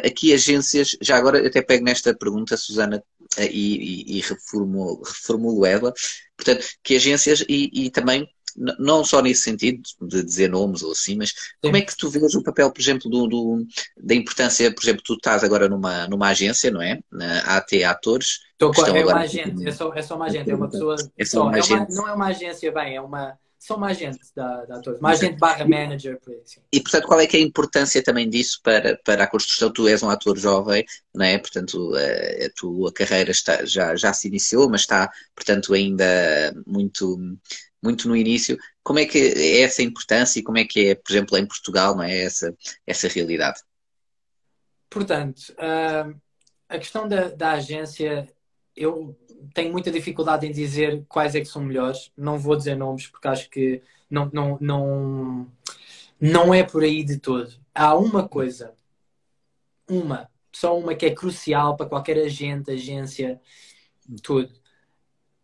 aqui agências, já agora até pego nesta pergunta, Susana, e, e, e reformulo, reformulo ela, portanto, que agências e, e também não só nesse sentido de dizer nomes ou assim, mas como é que tu vês o papel, por exemplo, do, do, da importância, por exemplo, tu estás agora numa, numa agência, não é? Na AT Atores. Estou, é uma agente, é só, é só uma agente, é uma pessoa. É só uma só, é uma, não é uma agência, bem, é uma. Só uma agente da, da Atores, uma agente barra manager, por isso. E, portanto, qual é que é a importância também disso para, para a construção? Tu és um ator jovem, não é? Portanto, a, a tua carreira está, já, já se iniciou, mas está, portanto, ainda muito muito no início. Como é que é essa importância e como é que é, por exemplo, em Portugal, não é essa, essa realidade? Portanto, uh, a questão da, da agência, eu tenho muita dificuldade em dizer quais é que são melhores. Não vou dizer nomes porque acho que não, não, não, não é por aí de todo. Há uma coisa, uma, só uma que é crucial para qualquer agente, agência, tudo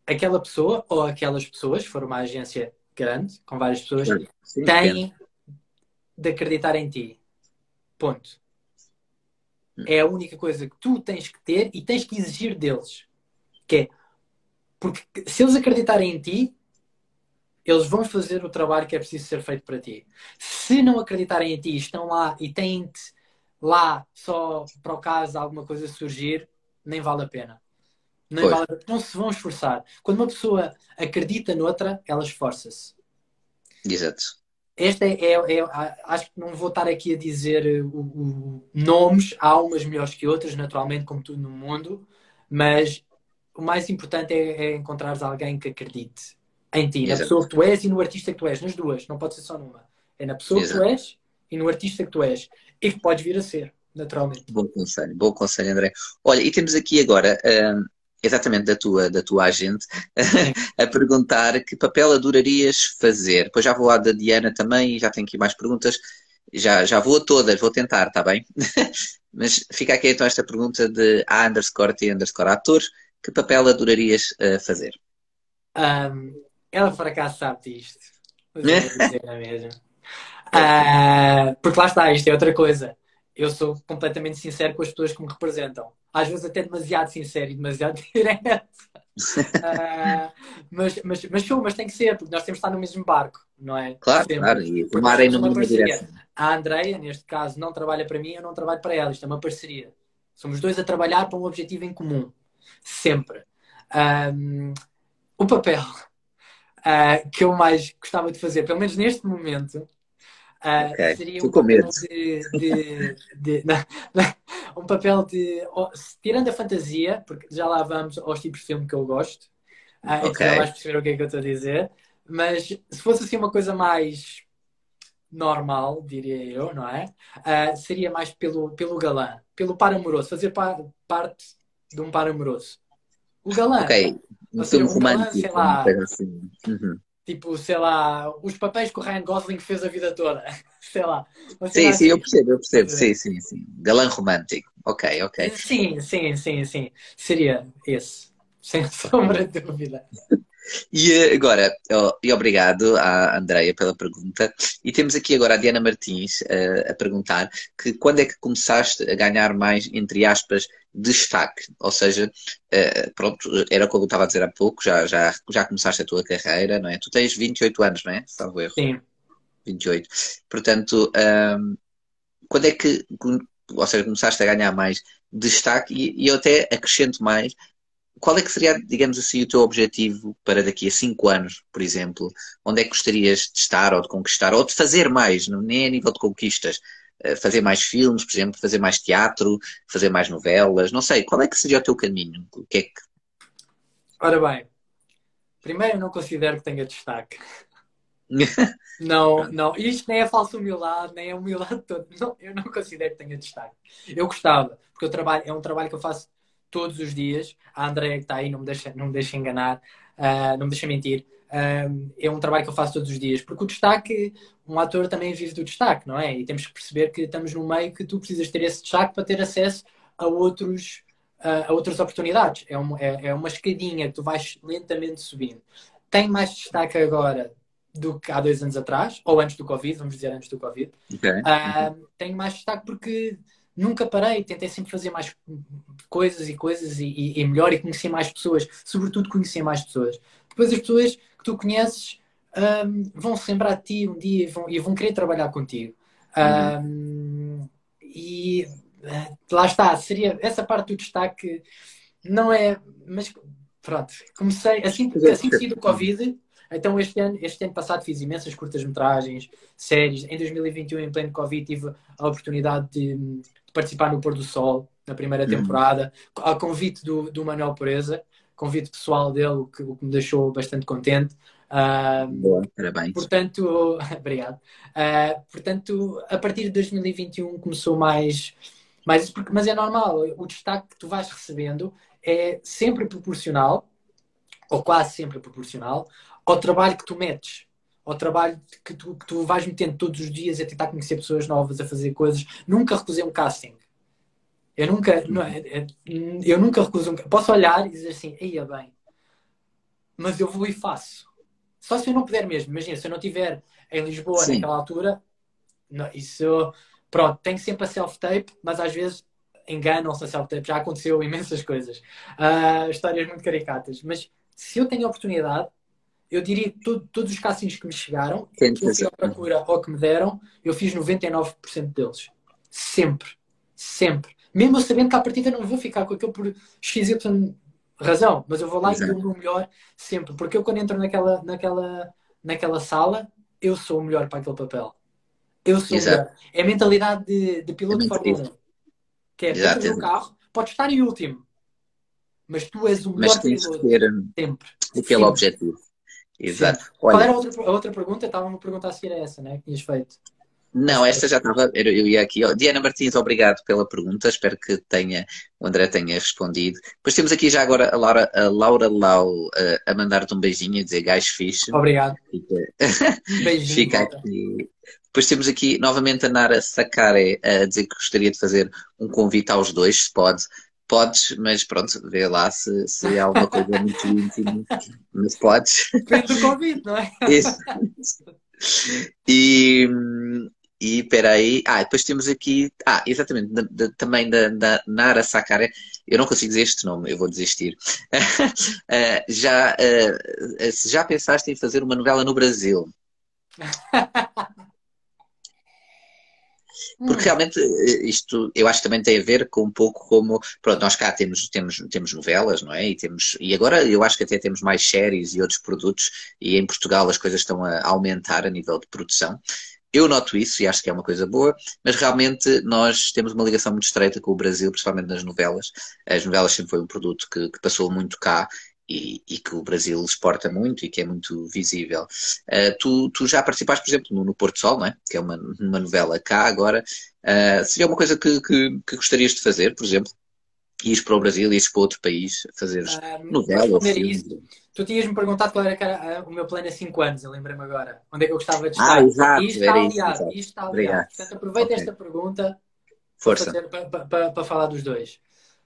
aquela pessoa ou aquelas pessoas, se for uma agência grande, com várias pessoas, Sim, têm de acreditar em ti. Ponto. É a única coisa que tu tens que ter e tens que exigir deles. Que é, porque se eles acreditarem em ti, eles vão fazer o trabalho que é preciso ser feito para ti. Se não acreditarem em ti, estão lá e têm-te lá só para o caso de alguma coisa surgir, nem vale a pena. Não, vale, não se vão esforçar. Quando uma pessoa acredita noutra, ela esforça-se. Exato. Esta é, é, é, acho que não vou estar aqui a dizer o, o, nomes, há umas melhores que outras, naturalmente, como tudo no mundo, mas o mais importante é, é encontrares alguém que acredite em ti, Exato. na pessoa que tu és e no artista que tu és, nas duas, não pode ser só numa. É na pessoa Exato. que tu és e no artista que tu és e que podes vir a ser, naturalmente. Bom conselho, bom conselho, André. Olha, e temos aqui agora. Hum, exatamente da tua, da tua agente, [laughs] a perguntar que papel adorarias fazer. Depois já vou lá da Diana também e já tenho aqui mais perguntas. Já, já vou a todas, vou tentar, está bem? [laughs] Mas fica aqui então esta pergunta de A underscore T underscore ator, que papel adorarias uh, fazer? Um, ela por acaso sabe disto. [laughs] Mas eu vou dizer mesma. Uh, porque lá está, isto é outra coisa. Eu sou completamente sincero com as pessoas que me representam. Às vezes até demasiado sincero e demasiado [laughs] direto. Uh, mas, mas, mas show, mas tem que ser, porque nós temos de estar no mesmo barco, não é? Claro, Sempre. claro, e tomarem no mesmo direção. A Andreia, neste caso, não trabalha para mim, eu não trabalho para ela. Isto é uma parceria. Somos dois a trabalhar para um objetivo em comum. Sempre. Um, o papel uh, que eu mais gostava de fazer, pelo menos neste momento, uh, okay. seria um papel de, de, de [laughs] não, não, um papel de tirando a fantasia, porque já lá vamos aos tipos de filme que eu gosto, uh, okay. então já vais perceber o que é que eu estou a dizer, mas se fosse assim uma coisa mais normal, diria eu, não é? Uh, seria mais pelo, pelo galã, pelo par amoroso, fazer par, parte de um par amoroso. O galã. Ok, um filme um romântico. sei lá, assim. uhum. Tipo, sei lá, os papéis que o Ryan Gosling fez a vida toda. [laughs] sei lá. Sim, sim, eu percebo, eu percebo. Sim, sim, sim. Galã romântico. Ok, ok. Sim, sim, sim, sim. Seria esse. Sem [laughs] sombra de dúvida. E agora, e obrigado à Andreia pela pergunta. E temos aqui agora a Diana Martins uh, a perguntar que quando é que começaste a ganhar mais, entre aspas, destaque? Ou seja, uh, pronto, era como eu estava a dizer há pouco, já, já, já começaste a tua carreira, não é? Tu tens 28 anos, não é? Salvo erro. Sim. 28. Portanto, um, ehm, quando é que, ou seja, começaste a ganhar mais destaque e, e eu até acrescento mais, qual é que seria, digamos assim, o teu objetivo para daqui a cinco anos, por exemplo? Onde é que gostarias de estar ou de conquistar ou de fazer mais, não nem a nível de conquistas? Eh, fazer mais filmes, por exemplo, fazer mais teatro, fazer mais novelas, não sei. Qual é que seria o teu caminho? O que é que... Ora bem, primeiro eu não considero que tenha destaque. [laughs] não, não, isto nem é falsa humildade, nem é humildade toda. Não, eu não considero que tenha destaque. Eu gostava, porque eu trabalho, é um trabalho que eu faço todos os dias. A Andrea que está aí, não me deixa, não me deixa enganar, uh, não me deixa mentir. Uh, é um trabalho que eu faço todos os dias, porque o destaque, um ator também vive do destaque, não é? E temos que perceber que estamos num meio que tu precisas ter esse destaque para ter acesso a outros a outras oportunidades. É uma, é, é uma escadinha que tu vais lentamente subindo. Tem mais destaque agora do que há dois anos atrás, ou antes do Covid, vamos dizer antes do Covid. Okay. Uh, tem mais destaque porque nunca parei, tentei sempre fazer mais coisas e coisas e, e, melhor e conhecer mais pessoas, sobretudo conhecer mais pessoas. Depois as pessoas que tu conheces um, vão se lembrar de ti um dia e vão, e vão querer trabalhar contigo. Uhum. Um, e uh, lá está, seria essa parte do destaque não é, mas pronto, comecei assim, assim que saí do Covid, então este ano, este ano passado fiz imensas curtas-metragens, séries. Em 2021, em pleno Covid, tive a oportunidade de, de participar no Pôr do Sol, na primeira uhum. temporada, uhum. ao convite do, do Manuel Pureza, convite pessoal dele, o que, o que me deixou bastante contente. Uh, Boa, parabéns. Portanto, [laughs] obrigado. Uh, portanto, a partir de 2021 começou mais, mais mas é normal, o destaque que tu vais recebendo é sempre proporcional, ou quase sempre proporcional, ao trabalho que tu metes ao trabalho que tu, que tu vais metendo todos os dias a tentar conhecer pessoas novas, a fazer coisas. Nunca recusei um casting. Eu nunca, não, é, é, eu nunca recuso um Posso olhar e dizer assim, ia bem, mas eu vou e faço. Só se eu não puder mesmo. Imagina, se eu não estiver em Lisboa Sim. naquela altura, não, isso, pronto, tenho sempre a self-tape, mas às vezes enganam-se a self-tape. Já aconteceu imensas coisas. Uh, histórias muito caricatas. Mas se eu tenho a oportunidade, eu diria que todo, todos os castings que me chegaram, que eu fui à procura ou que me deram, eu fiz 99% deles. Sempre. Sempre. Mesmo sabendo que à partida não vou ficar com aquilo por XY razão, mas eu vou lá Exato. e dou o melhor sempre. Porque eu quando entro naquela, naquela, naquela sala, eu sou o melhor para aquele papel. Eu sou Exato. o melhor. É a mentalidade de, de piloto é de Fórmula 1. Que é, dentro do carro, pode estar em último. Mas tu és o melhor mas piloto. Ter sempre. Aquele sempre. objetivo. Exato. Olha, Qual era a outra, a outra pergunta? Estava-me a perguntar se era essa, né? Que tinhas feito. Não, esta já estava. Eu ia aqui. Diana Martins, obrigado pela pergunta. Espero que tenha, o André tenha respondido. Depois temos aqui já agora a Laura, a Laura Lau a, a mandar-te um beijinho, a dizer gás fixe. Obrigado. Fica, [laughs] beijinho, Fica aqui. Depois temos aqui novamente a Nara Sakare a dizer que gostaria de fazer um convite aos dois, se pode, Podes, mas pronto, vê lá se, se há alguma coisa muito íntima. Mas podes. Depende do convite, não é? Isso. E, e peraí. Ah, depois temos aqui. Ah, exatamente. Da, da, também da, da Nara Sakare. Eu não consigo dizer este nome, eu vou desistir. uh, [laughs] já, se já pensaste em fazer uma novela no Brasil? [laughs] Porque hum. realmente eh, isto eu acho que também tem a ver com um pouco como pronto, nós cá temos, temos, temos novelas, não é? E, temos, e agora eu acho que até temos mais séries e outros produtos, e em Portugal as coisas estão a aumentar a nível de produção. Eu noto isso e acho que é uma coisa boa, mas realmente nós temos uma ligação muito estreita com o Brasil, principalmente nas novelas. As novelas sempre foi um produto que, que passou muito cá e, e, que o Brasil exporta muito e que é muito visível. Uh, tu, tu, já participaste, por exemplo, no, no Porto Sol, não é? que é uma, uma novela cá agora. Uh, seria uma coisa que, que, que, gostarias de fazer, por exemplo? Ires para o Brasil, ires para outro país, fazer um, novela ou filme? Tu tinhas-me perguntado qual era, era, o meu plano a 5 anos, eu lembro-me agora. Onde é que eu gostava de estar? Ah, exato, isto está aliado, isto está aliado. Portanto, aproveita okay. esta pergunta Força. Para, para, para, para falar dos dois.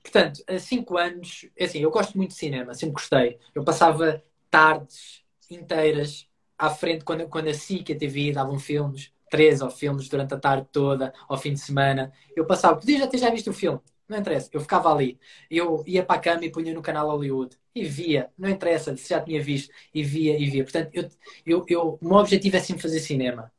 Portanto, há cinco anos, é assim, eu gosto muito de cinema, sempre gostei. Eu passava tardes inteiras à frente quando, quando a SIC a TV davam filmes, três ou filmes durante a tarde toda, ao fim de semana. Eu passava, podia já ter já visto o filme, não interessa. Eu ficava ali. Eu ia para a cama e punha no canal Hollywood e via, não interessa se já tinha visto, e via e via. Portanto, eu, eu, eu, o meu objetivo é sempre fazer cinema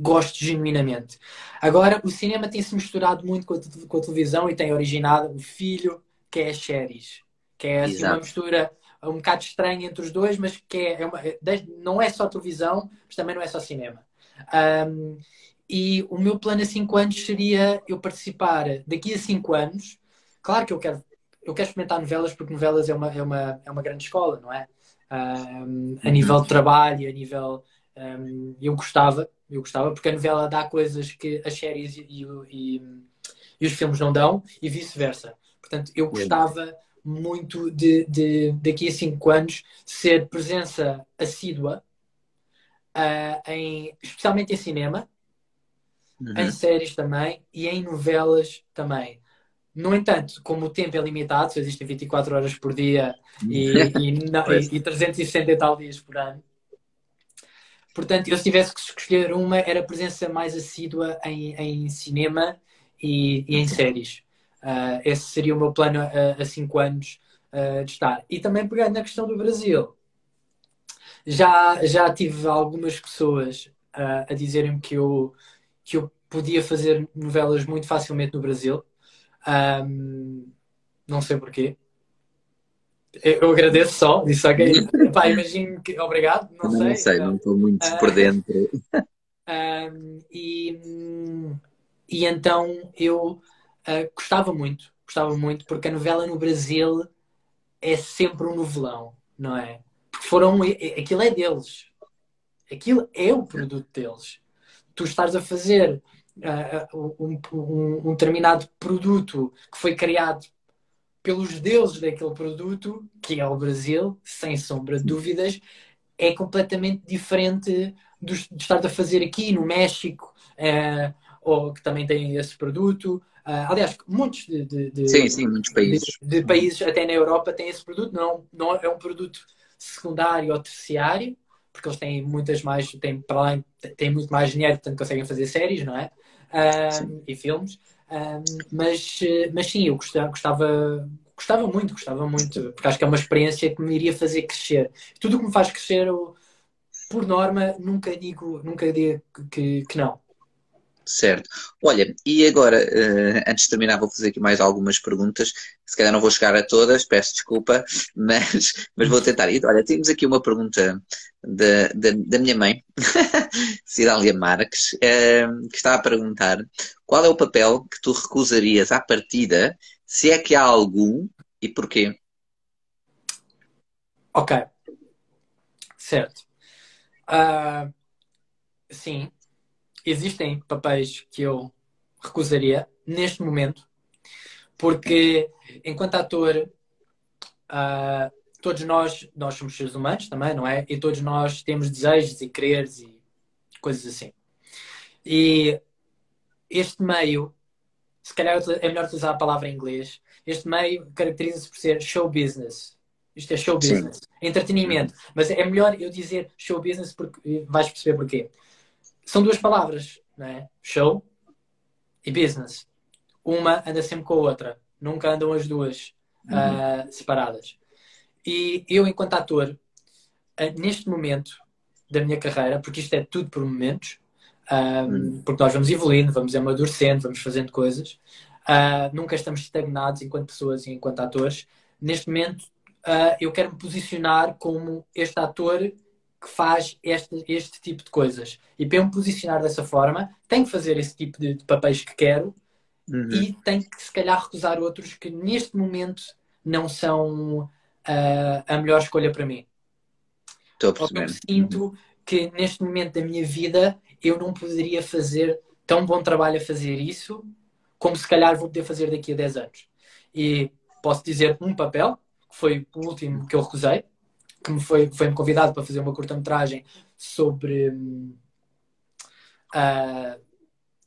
gosto genuinamente. Agora, o cinema tem-se misturado muito com a, com a, televisão e tem originado o filho, que é as séries. Que é assim, uma mistura um bocado estranha entre os dois, mas que é, é uma, não é só televisão, mas também não é só cinema. Um, e o meu plano a 5 anos seria eu participar daqui a 5 anos. Claro que eu quero, eu quero experimentar novelas, porque novelas é uma, é uma, é uma grande escola, não é? Um, a nível de trabalho, a nível. Um, eu gostava, eu gostava, porque a novela dá coisas que as séries e, e, e os filmes não dão e vice-versa. Portanto, eu gostava muito de, de daqui a cinco anos ser presença assídua, uh, em, especialmente em cinema, uhum. em séries também e em novelas também. No entanto, como o tempo é limitado, só existem 24 horas por dia e, e, não, [laughs] e, e 360 e tal dias por ano, Portanto, eu se tivesse que escolher uma, era a presença mais assídua em, em cinema e, e em séries. Uh, esse seria o meu plano a, a cinco anos uh, de estar. E também pegando na questão do Brasil, já, já tive algumas pessoas uh, a dizerem-me que eu, que eu podia fazer novelas muito facilmente no Brasil. Um, não sei porquê. Eu agradeço só, disse só [laughs] que pá, imagino que obrigado, não, não sei. Não sei, não estou muito uh, por dentro. Uh, [laughs] e, e então eu uh, gostava muito, gostava muito, porque a novela no Brasil é sempre um novelão, não é? Porque foram, aquilo é deles, aquilo é o produto deles. Tu estás a fazer uh, um, um, um determinado produto que foi criado pelos deuses daquele produto, que é o Brasil, sem sombra de dúvidas, é completamente diferente do, de estar a fazer aqui no México, uh, ou que também tem esse produto. Uh, aliás, muitos de, de, de, sim, sim, muitos países. De, países, até na Europa, têm esse produto. Não, não é um produto secundário ou terciário, porque eles têm muitas mais, têm, para além, têm muito mais dinheiro, portanto conseguem fazer séries, não é? Uh, e filmes. Mas, mas sim, eu gostava, gostava, gostava muito, gostava muito, porque acho que é uma experiência que me iria fazer crescer. Tudo o que me faz crescer, eu, por norma, nunca digo, nunca digo que, que não. Certo. Olha, e agora, uh, antes de terminar, vou fazer aqui mais algumas perguntas. Se calhar não vou chegar a todas, peço desculpa, [laughs] mas, mas vou tentar. E, olha, temos aqui uma pergunta da, da, da minha mãe, [laughs] Cidália Marques, uh, que está a perguntar qual é o papel que tu recusarias à partida, se é que há algum, e porquê? Ok. Certo. Uh, sim existem papéis que eu recusaria neste momento, porque enquanto ator, uh, todos nós, nós somos seres humanos também, não é? E todos nós temos desejos e quereres e coisas assim. E este meio se calhar é melhor utilizar a palavra em inglês. Este meio caracteriza-se por ser show business. Isto é show business. Sim. Entretenimento. Mas é melhor eu dizer show business porque vais perceber porquê. São duas palavras, não é? Show e business. Uma anda sempre com a outra. Nunca andam as duas uhum. uh, separadas. E eu, enquanto ator, uh, neste momento da minha carreira, porque isto é tudo por momentos, um, porque nós vamos evoluindo, vamos amadurecendo, vamos fazendo coisas. Uh, nunca estamos estagnados enquanto pessoas e enquanto atores. Neste momento, uh, eu quero me posicionar como este ator que faz este, este tipo de coisas. E para eu me posicionar dessa forma, tenho que fazer esse tipo de, de papéis que quero uhum. e tenho que, se calhar, recusar outros que neste momento não são uh, a melhor escolha para mim. Estou a sinto que neste momento da minha vida eu não poderia fazer tão bom trabalho a fazer isso como se calhar vou poder fazer daqui a 10 anos. E posso dizer um papel, que foi o último que eu recusei, que me foi, foi -me convidado para fazer uma curta-metragem sobre uh,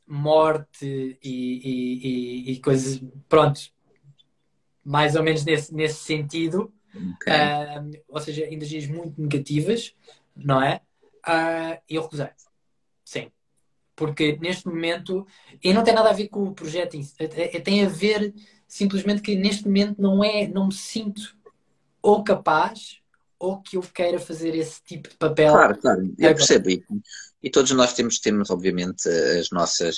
morte e, e, e, e, coisas, pronto, mais ou menos nesse, nesse sentido. Okay. Uh, ou seja, energias muito negativas, não é? Uh, eu recusei. Sim. Porque neste momento, e não tem nada a ver com o projeto, é, é, tem a ver simplesmente que neste momento não é, não me sinto ou capaz ou que eu queira fazer esse tipo de papel. Claro, claro, eu percebo. E, e todos nós temos, temos, obviamente, as nossas,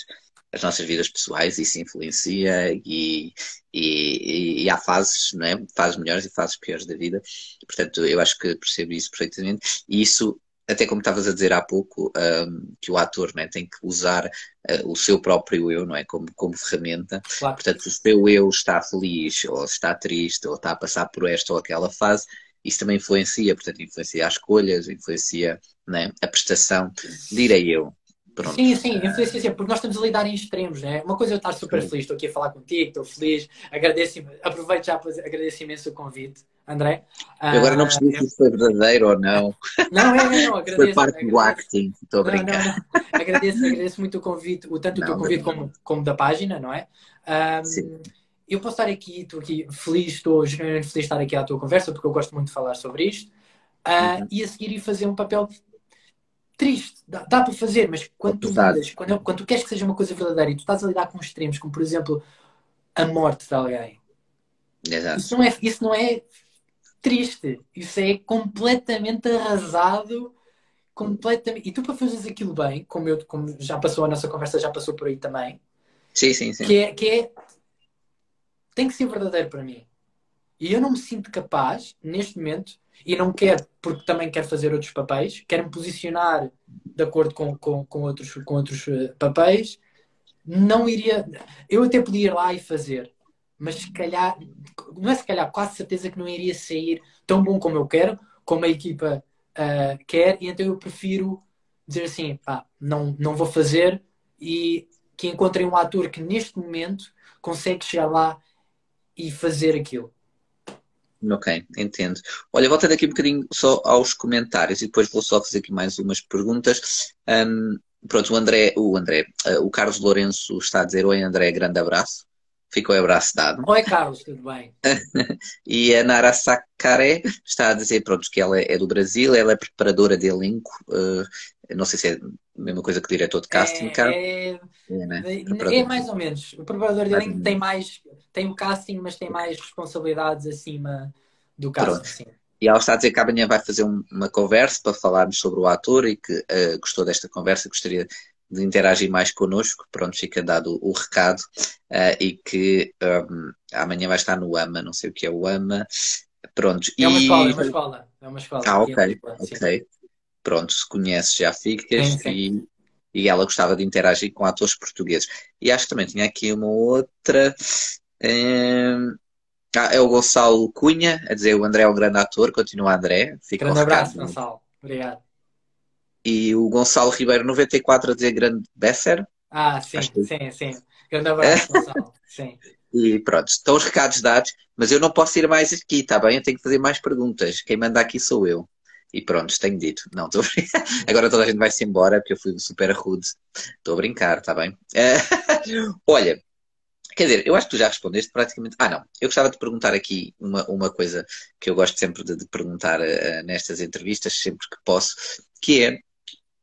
as nossas vidas pessoais, isso influencia e, e, e, há fases, não é? fases melhores e fases piores da vida. Portanto, eu acho que percebo isso perfeitamente. E isso até como estavas a dizer há pouco, um, que o ator né, tem que usar uh, o seu próprio eu não é, como, como ferramenta. Claro. Portanto, se o seu eu está feliz, ou está triste, ou está a passar por esta ou aquela fase, isso também influencia, portanto, influencia as escolhas, influencia né, a prestação, direi eu. Pronto. Sim, sim, influencia sempre, porque nós estamos a lidar em extremos, né? Uma coisa é eu estar super sim. feliz, estou aqui a falar contigo, estou feliz, agradeço, aproveito já para agradeço imenso o convite, André. Eu agora não percebi uh, se isso foi verdadeiro ou não. Não, é, não, agradeço. Foi parte agradeço. do acting, estou a brincar. Não, não, agradeço, agradeço muito o convite, o tanto o teu convite como, como da página, não é? Um, sim. Eu posso estar aqui, estou aqui feliz, estou genuinamente feliz de estar aqui à tua conversa, porque eu gosto muito de falar sobre isto. Uh, uhum. E a seguir ir fazer um papel triste, dá, dá para fazer, mas quando tu, lidas, quando, quando tu queres que seja uma coisa verdadeira e tu estás a lidar com extremos, como por exemplo a morte de alguém, Exato. Isso, não é, isso não é triste, isso é completamente arrasado. Completamente. E tu, para fazeres aquilo bem, como, eu, como já passou a nossa conversa, já passou por aí também, sim, sim, sim. Que, é, que é. Tem que ser verdadeiro para mim. E eu não me sinto capaz, neste momento, e não quero, porque também quero fazer outros papéis, quero me posicionar de acordo com, com, com, outros, com outros eh, papéis, não iria. Eu até podia ir lá e fazer, mas se calhar, não é se calhar, quase certeza que não iria sair tão bom como eu quero, como a equipa uh, quer, e então eu prefiro dizer assim: pá, não, não vou fazer, e que encontrem um ator que neste momento consegue chegar lá e fazer aquilo. Ok, entendo. Olha, voltando aqui um bocadinho só aos comentários e depois vou só fazer aqui mais umas perguntas. Um, pronto, o André, o André, uh, o Carlos Lourenço está a dizer: Oi André, grande abraço. Ficou abraço dado. Oi Carlos, tudo bem? [laughs] e a Nara Sacaré está a dizer, pronto, que ela é do Brasil, ela é preparadora de elenco. Uh, não sei se é a mesma coisa que diretor de casting, é, É, é, né? é, mais ou menos. O preparador de elenco tem mais tem o casting, mas tem mais responsabilidades acima do casting. E ela está a dizer que amanhã vai fazer um, uma conversa para falarmos sobre o ator e que uh, gostou desta conversa, gostaria de interagir mais connosco. Pronto, fica dado o recado uh, e que um, amanhã vai estar no AMA, não sei o que é o AMA. Pronto. É uma e... escola, é uma escola. É uma escola. Ah, ok, ok. Pronto, se conheces já ficas sim, sim. E, e ela gostava de interagir com atores portugueses. E acho que também tinha aqui uma outra ah, é o Gonçalo Cunha, a dizer o André é um grande ator, continua André. Fica grande abraço, Gonçalo. Obrigado. E o Gonçalo Ribeiro 94 a dizer grande Besser. Ah, sim, que... sim, sim. Grande abraço, Gonçalo. Sim. E pronto, estão os recados dados, mas eu não posso ir mais aqui, está bem? Eu tenho que fazer mais perguntas. Quem manda aqui sou eu. E pronto, tenho dito. Não, estou [laughs] a brincar. Agora toda a gente vai-se embora porque eu fui super rude. Estou a brincar, está bem? [laughs] olha, Quer dizer, eu acho que tu já respondeste praticamente. Ah, não. Eu gostava de perguntar aqui uma, uma coisa que eu gosto sempre de, de perguntar uh, nestas entrevistas, sempre que posso, que é,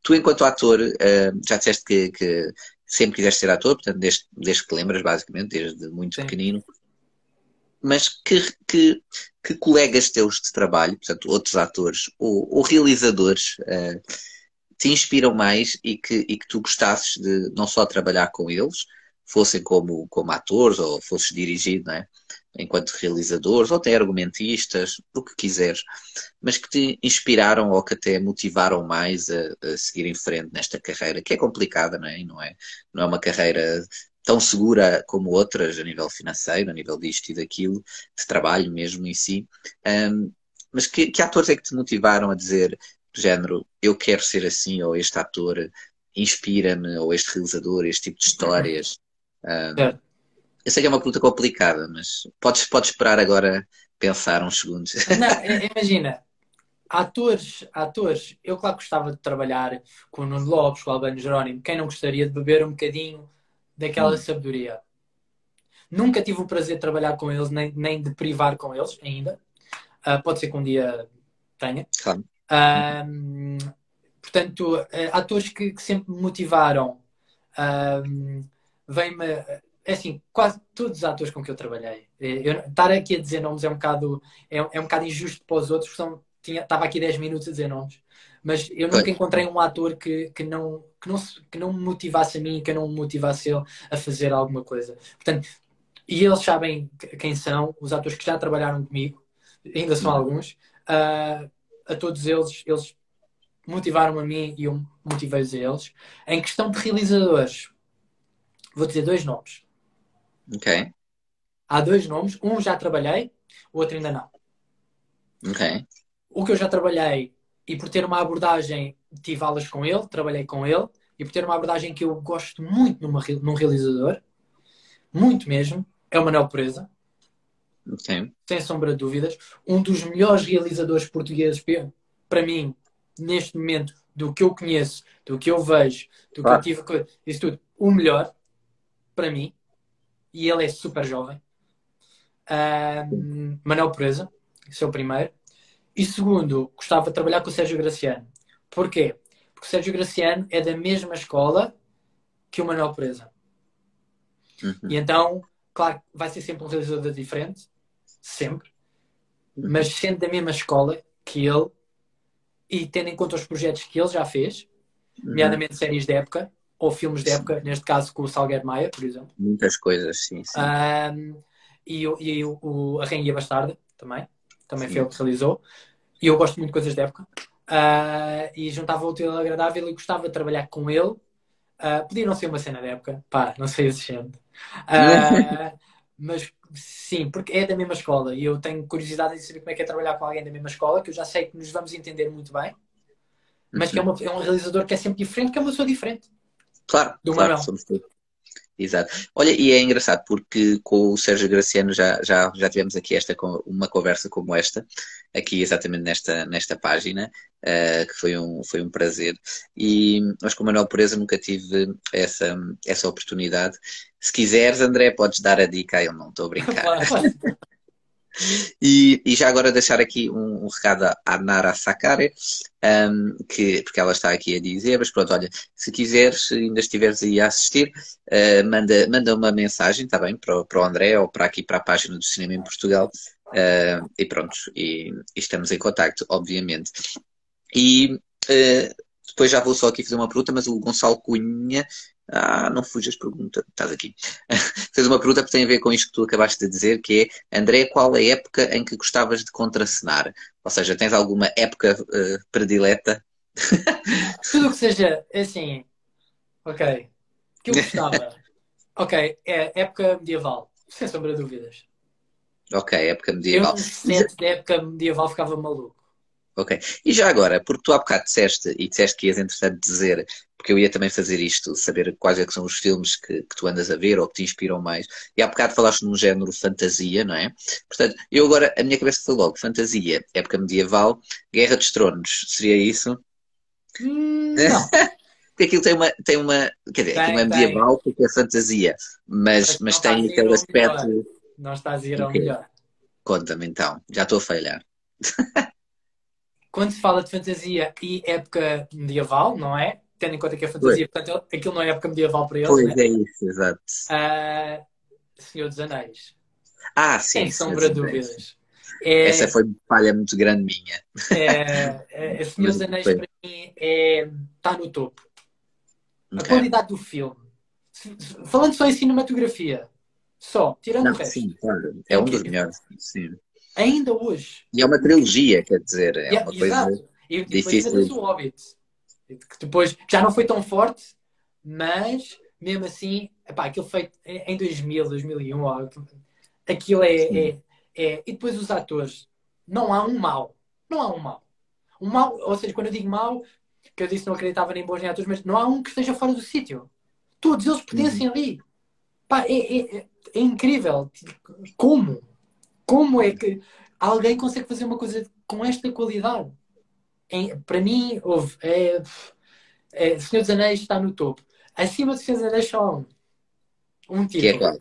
tu enquanto ator, uh, já disseste que, que, sempre quiseste ser ator, portanto, desde, desde que te lembras, basicamente, desde muito Sim. pequenino. Mas que, que, que, colegas teus de trabalho, portanto, outros atores ou, ou realizadores, uh, te inspiram mais e que, e que tu gostasses de não só trabalhar com eles, fossem como, como atores ou fosses dirigido, não é? Enquanto realizadores ou até argumentistas, o que quiseres, mas que te inspiraram ou que até motivaram mais a, a seguir em frente nesta carreira, que é complicada, não é? Não é, não é uma carreira tão segura como outras a nível financeiro, a nível disto e daquilo, de trabalho mesmo em si. Um, mas que, que atores é que te motivaram a dizer do género, eu quero ser assim, ou este ator inspira-me, ou este realizador, este tipo de histórias? Um, eu sei que é uma pergunta complicada, mas podes, podes esperar agora pensar uns segundos. Não, imagina, atores, atores, eu claro que gostava de trabalhar com o Nuno Lopes, com o Albano Jerónimo, quem não gostaria de beber um bocadinho daquela hum. sabedoria? Nunca tive o prazer de trabalhar com eles, nem, nem de privar com eles ainda. Uh, pode ser que um dia tenha. Claro. Uh, portanto, uh, atores que, que, sempre me motivaram. Vem-me é assim, quase todos os atores com que eu trabalhei. Eu, estar aqui a dizer nomes é um bocado, é, é um bocado injusto para os outros, são, tinha, estava aqui 10 minutos a dizer nomes. Mas eu nunca encontrei um ator que, que, não, que, não, que não me motivasse a mim e que não me motivasse ele a fazer alguma coisa. Portanto, e eles sabem quem são, os atores que já trabalharam comigo, ainda são alguns. Uh, a todos eles, eles motivaram a mim e eu motivei-os a eles. Em questão de realizadores, vou dizer dois nomes. Ok. Há dois nomes, um já trabalhei, o outro ainda não. Ok. O que eu já trabalhei e por ter uma abordagem, tive aulas com ele, trabalhei com ele, e por ter uma abordagem que eu gosto muito numa, num realizador, muito mesmo, é o Manuel Presa. Okay. Sem sombra de dúvidas. Um dos melhores realizadores portugueses, para mim, neste momento, do que eu conheço, do que eu vejo, do que ah. eu tive, isso tudo, o melhor, para mim e ele é super jovem. Um, Manuel é o primeiro. E segundo, gostava de trabalhar com o Sérgio Graciano. Porquê? Porque o Sérgio Graciano é da mesma escola que o Manuel Presa. Uhum. E então, claro, vai ser sempre um realizador diferente, sempre, mas sendo da mesma escola que ele e tendo em conta os projetos que ele já fez, uhum. nomeadamente séries de época, ou filmes de época, neste caso com o Salgueiro Maia, por exemplo. Muitas coisas, sim. sim. Um, e, e o, o, A Rainha Bastarda também, também sim. foi ele que realizou. E eu gosto muito de coisas de época. Uh, e juntava o ao agradável e gostava de trabalhar com ele. Uh, podia não ser uma cena de época, pá, não sei exigente. Uh, [laughs] mas sim, porque é da mesma escola e eu tenho curiosidade de saber como é que é trabalhar com alguém da mesma escola, que eu já sei que nos vamos entender muito bem, mas que é, uma, é um realizador que é sempre diferente, que é uma pessoa diferente. Claro, do claro, somos todos. Exato. Olha, e é engraçado porque com o Sérgio Graciano já, já, já tivemos aqui esta, uma conversa como esta, aqui exatamente nesta, nesta página, uh, que foi um, foi um prazer. E, mas com o Manuel Pureza nunca tive essa, essa oportunidade. Se quiseres, André, podes dar a dica, eu não estou a brincar. [laughs] [laughs] E, e, já agora deixar aqui um, um recado à Nara Sakare, um, que, porque ela está aqui a dizer, mas pronto, olha, se quiseres, ainda estiveres aí a assistir, uh, manda, manda uma mensagem, está bem, para, para o André ou para aqui para a página do Cinema em Portugal, uh, e pronto, e, e, estamos em contacto, obviamente. E uh, depois já vou só aqui fazer uma pergunta, mas o Gonçalo Cunha ah, não fujas pergunta, estás aqui. [laughs] Fez uma pergunta que tem a ver com isto que tu acabaste de dizer, que é André, qual a época em que gostavas de contracenar? Ou seja, tens alguma época uh, predileta? [laughs] Tudo que seja assim, ok, que eu gostava. [laughs] ok, é época medieval, sem sombra de dúvidas. Ok, época medieval. Eu, no da época medieval, ficava maluco. Ok. E já agora, porque tu há bocado disseste, e disseste que ias entretanto dizer, porque eu ia também fazer isto, saber quais é que são os filmes que, que tu andas a ver ou que te inspiram mais. E há bocado falaste num género fantasia, não é? Portanto, eu agora, a minha cabeça foi logo fantasia, época medieval, Guerra dos Tronos, seria isso? Hum, [laughs] não. porque aquilo tem uma, tem uma quer dizer, aquilo é medieval porque é fantasia, mas, mas, mas tem aquele aspecto. Melhor. Não estás a ir ao okay. melhor. Conta-me então, já estou a falhar. [laughs] Quando se fala de fantasia e época medieval, não é? Tendo em conta que é fantasia, pois. portanto, aquilo não é época medieval para eles. Pois é, é isso, exato. Uh, Senhor dos Anéis. Ah, sim. Sem sombra de dúvidas. É, Essa foi uma falha muito grande minha. É, [laughs] é, Senhor dos Anéis para mim é, está no topo. Okay. A qualidade do filme. Falando só em cinematografia, só, tirando Não, o resto. Sim, claro. É um dos melhores. Sim. Ainda hoje. E é uma trilogia, quer dizer, é uma coisa exato. e, difícil. E o Hobbit, que depois já não foi tão forte, mas mesmo assim, epá, aquilo feito em 2000, 2001, aquilo é, é, é, E depois os atores, não há um mau. Não há um mau. Um mau, ou seja, quando eu digo mau, que eu disse não acreditava nem bons nem atores, mas não há um que esteja fora do sítio. Todos eles pertencem uhum. ali. Pá, é, é, é, é incrível. Como? Como é que alguém consegue fazer uma coisa com esta qualidade? É, para mim, houve. É, é, Senhor dos Anéis está no topo. Acima do Senhor dos Anéis só um. Um tipo. Que é qual?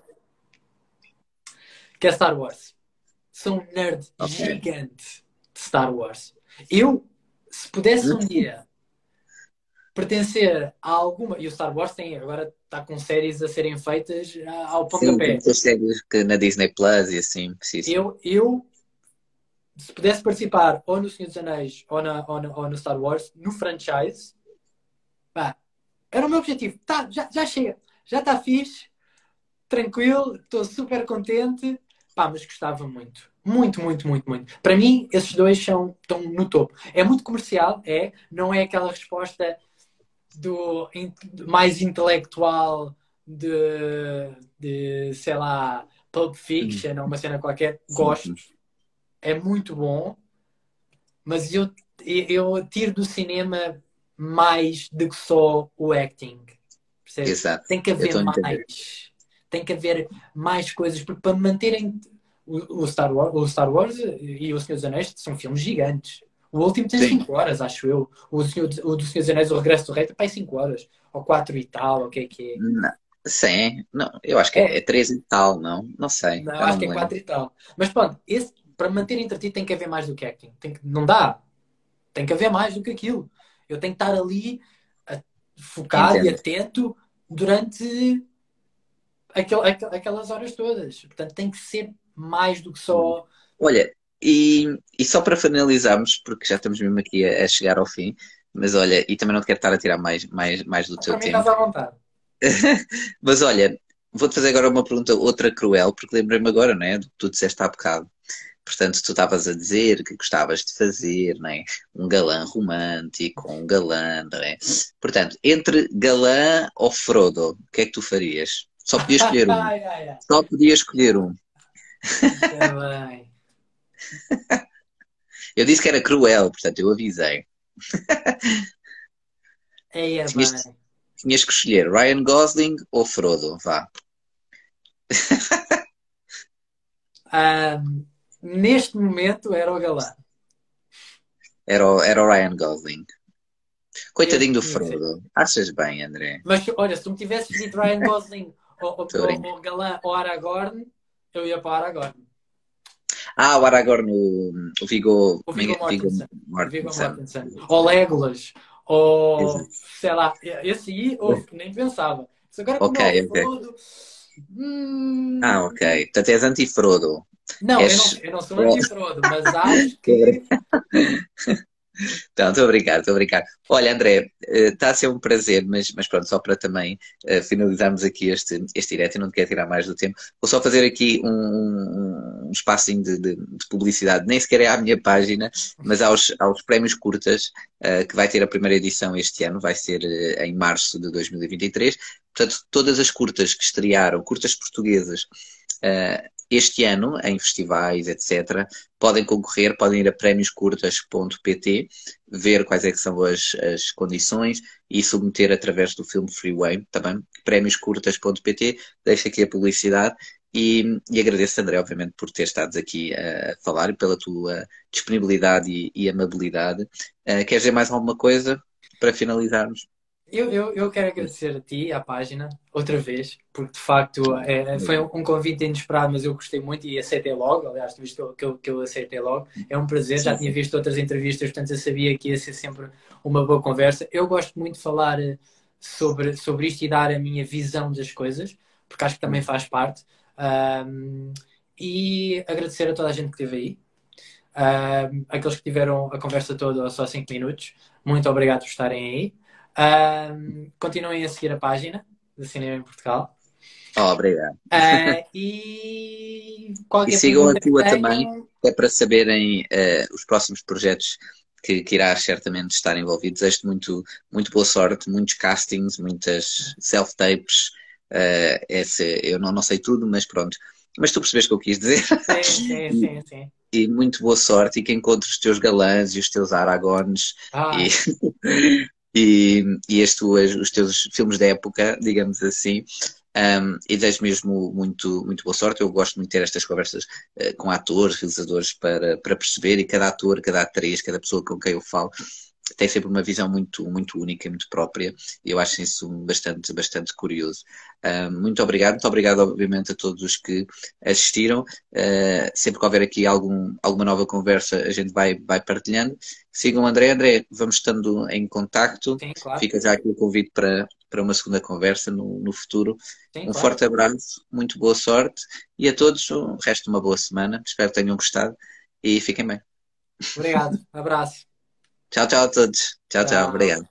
Que é Star Wars. Sou um nerd okay. gigante de Star Wars. Eu, se pudesse um dia pertencer a alguma. E o Star Wars tem, agora está com séries a serem feitas ao pontapé. Sim, séries que na Disney Plus e assim. Preciso. Eu, eu, se pudesse participar ou no Senhor dos Anéis ou, na, ou, no, ou no Star Wars, no franchise, pá, era o meu objetivo. Tá, já, já chega, já está fixe, tranquilo, estou super contente. Pá, mas gostava muito. Muito, muito, muito, muito. Para mim, esses dois são, estão no topo. É muito comercial, é. Não é aquela resposta do mais intelectual de, de sei lá, Pulp Fiction ou uma cena qualquer. Gosto. É muito bom. Mas eu, eu tiro do cinema mais do que só o acting. Exato. Tem que haver mais. Tem que haver mais coisas, porque para manterem o, Star Wars, o Star Wars e o Senhor dos Anéis são filmes gigantes. O último tem 5 horas, acho eu. O, Senhor, o do Senhor dos Anéis, o Regresso do Rei, tem 5 horas. Ou 4 e tal, o que é que é? Não. Sim, não, eu acho que é 3 é e tal, não? Não sei. Não, acho não que é 4 e tal. Mas pronto, esse, para manter entretido tem que haver mais do que acting. Tem que, não dá. Tem que haver mais do que aquilo. Eu tenho que estar ali focado Entendo. e atento durante aquel, aquelas horas todas. Portanto, tem que ser mais do que só. Olha, e, e só para finalizarmos, porque já estamos mesmo aqui a, a, chegar ao fim, mas olha, e também não te quero estar a tirar mais, mais, mais do teu tempo. à vontade. [laughs] mas olha, vou-te fazer agora uma pergunta, outra cruel, porque lembrei-me agora, não é? Do que tu disseste há bocado. Portanto, tu estavas a dizer que gostavas de fazer não é? um galã romântico, um galã, é? Portanto, entre galã ou Frodo, o que é que tu farias? Só podias [laughs] escolher um. Só podias escolher um. [laughs] eu disse que era cruel, portanto, eu avisei. [laughs] Eia, tinhas, tinhas que escolher Ryan Gosling ou Frodo, vá. um, neste momento era o galã. Era o, era o Ryan Gosling. Coitadinho do Frodo. Achas bem, André? Mas olha, se tu me tivesses dito Ryan Gosling ou, ou, [laughs] ou, ou Galã ou Aragorn, eu ia para Aragorn. Ah, o Aragorn, o, o Viggo, o Viggo Mortensen. Mortensen. Ou Legolas, ou Exato. sei lá, esse aí, oh, nem pensava. Agora, ok, ok. Frodo, hum... Ah, ok. Portanto, és anti-Frodo. Não, és... eu não, eu não sou anti-Frodo, mas [laughs] acho que. Então, [laughs] estou a brincar, estou a brincar. Olha, André, está eh, a ser um prazer, mas, mas pronto, só para também uh, finalizarmos aqui este, este direto, eu não te quero tirar mais do tempo, vou só fazer aqui um, um espacinho de, de, de, publicidade, nem sequer é à minha página, mas aos, aos prémios curtas, uh, que vai ter a primeira edição este ano, vai ser em março de 2023. Portanto, todas as curtas que estrearam, curtas portuguesas, este ano, em festivais, etc., podem concorrer, podem ir a prémioscurtas.pt, ver quais é que são as, as condições e submeter através do filme Freeway, também, prémioscurtas.pt, deixo aqui a publicidade e, e, agradeço, André, obviamente, por ter estado aqui a falar e pela tua disponibilidade e, e amabilidade. Uh, queres dizer mais alguma coisa para finalizarmos? Eu, eu, eu quero agradecer a ti, à página, outra vez, porque de facto é, foi um convite inesperado, mas eu gostei muito e aceitei logo. Aliás, tu viste que eu, que eu aceitei logo. É um prazer, já tinha visto outras entrevistas, portanto eu sabia que ia ser sempre uma boa conversa. Eu gosto muito de falar eh, sobre, sobre isto e dar a minha visão das coisas, porque acho que também faz parte. Um, e agradecer a toda a gente que esteve aí. Um, aqueles que tiveram a conversa toda só 5 minutos, muito obrigado por estarem aí. Um, continuem a seguir a página do Cinema em Portugal. Oh, obrigado. Uh, e e sigam a tua tenham... também, é para saberem uh, os próximos projetos que, que irás certamente estar envolvido. Desejo-te muito, muito boa sorte, muitos castings, muitas self-tapes. Uh, esse, eu não, não sei tudo, mas pronto. Mas tu percebes o que eu quis dizer. Sim, sim, [laughs] sim, sim. E muito boa sorte e que encontres os teus galãs e os teus aragones ah. e, [laughs] e, e as tuas, os teus filmes da época, digamos assim. Um, e desejo mesmo muito, muito boa sorte. Eu gosto muito de ter estas conversas uh, com atores, realizadores, para, para perceber, e cada ator, cada atriz, cada pessoa com quem eu falo tem sempre uma visão muito, muito única e muito própria, e eu acho isso bastante, bastante curioso. Uh, muito obrigado, muito obrigado, obviamente, a todos os que assistiram. Uh, sempre que houver aqui algum, alguma nova conversa, a gente vai, vai partilhando. Sigam o André. André, vamos estando em contacto. Sim, claro. Fica já aqui o convite para, para uma segunda conversa no, no futuro. Sim, um claro. forte abraço, muito boa sorte e a todos o resto de uma boa semana. Espero que tenham gostado e fiquem bem. Obrigado, abraço. Tchau, tchau a todos. Tchau, tchau. tchau. Obrigado.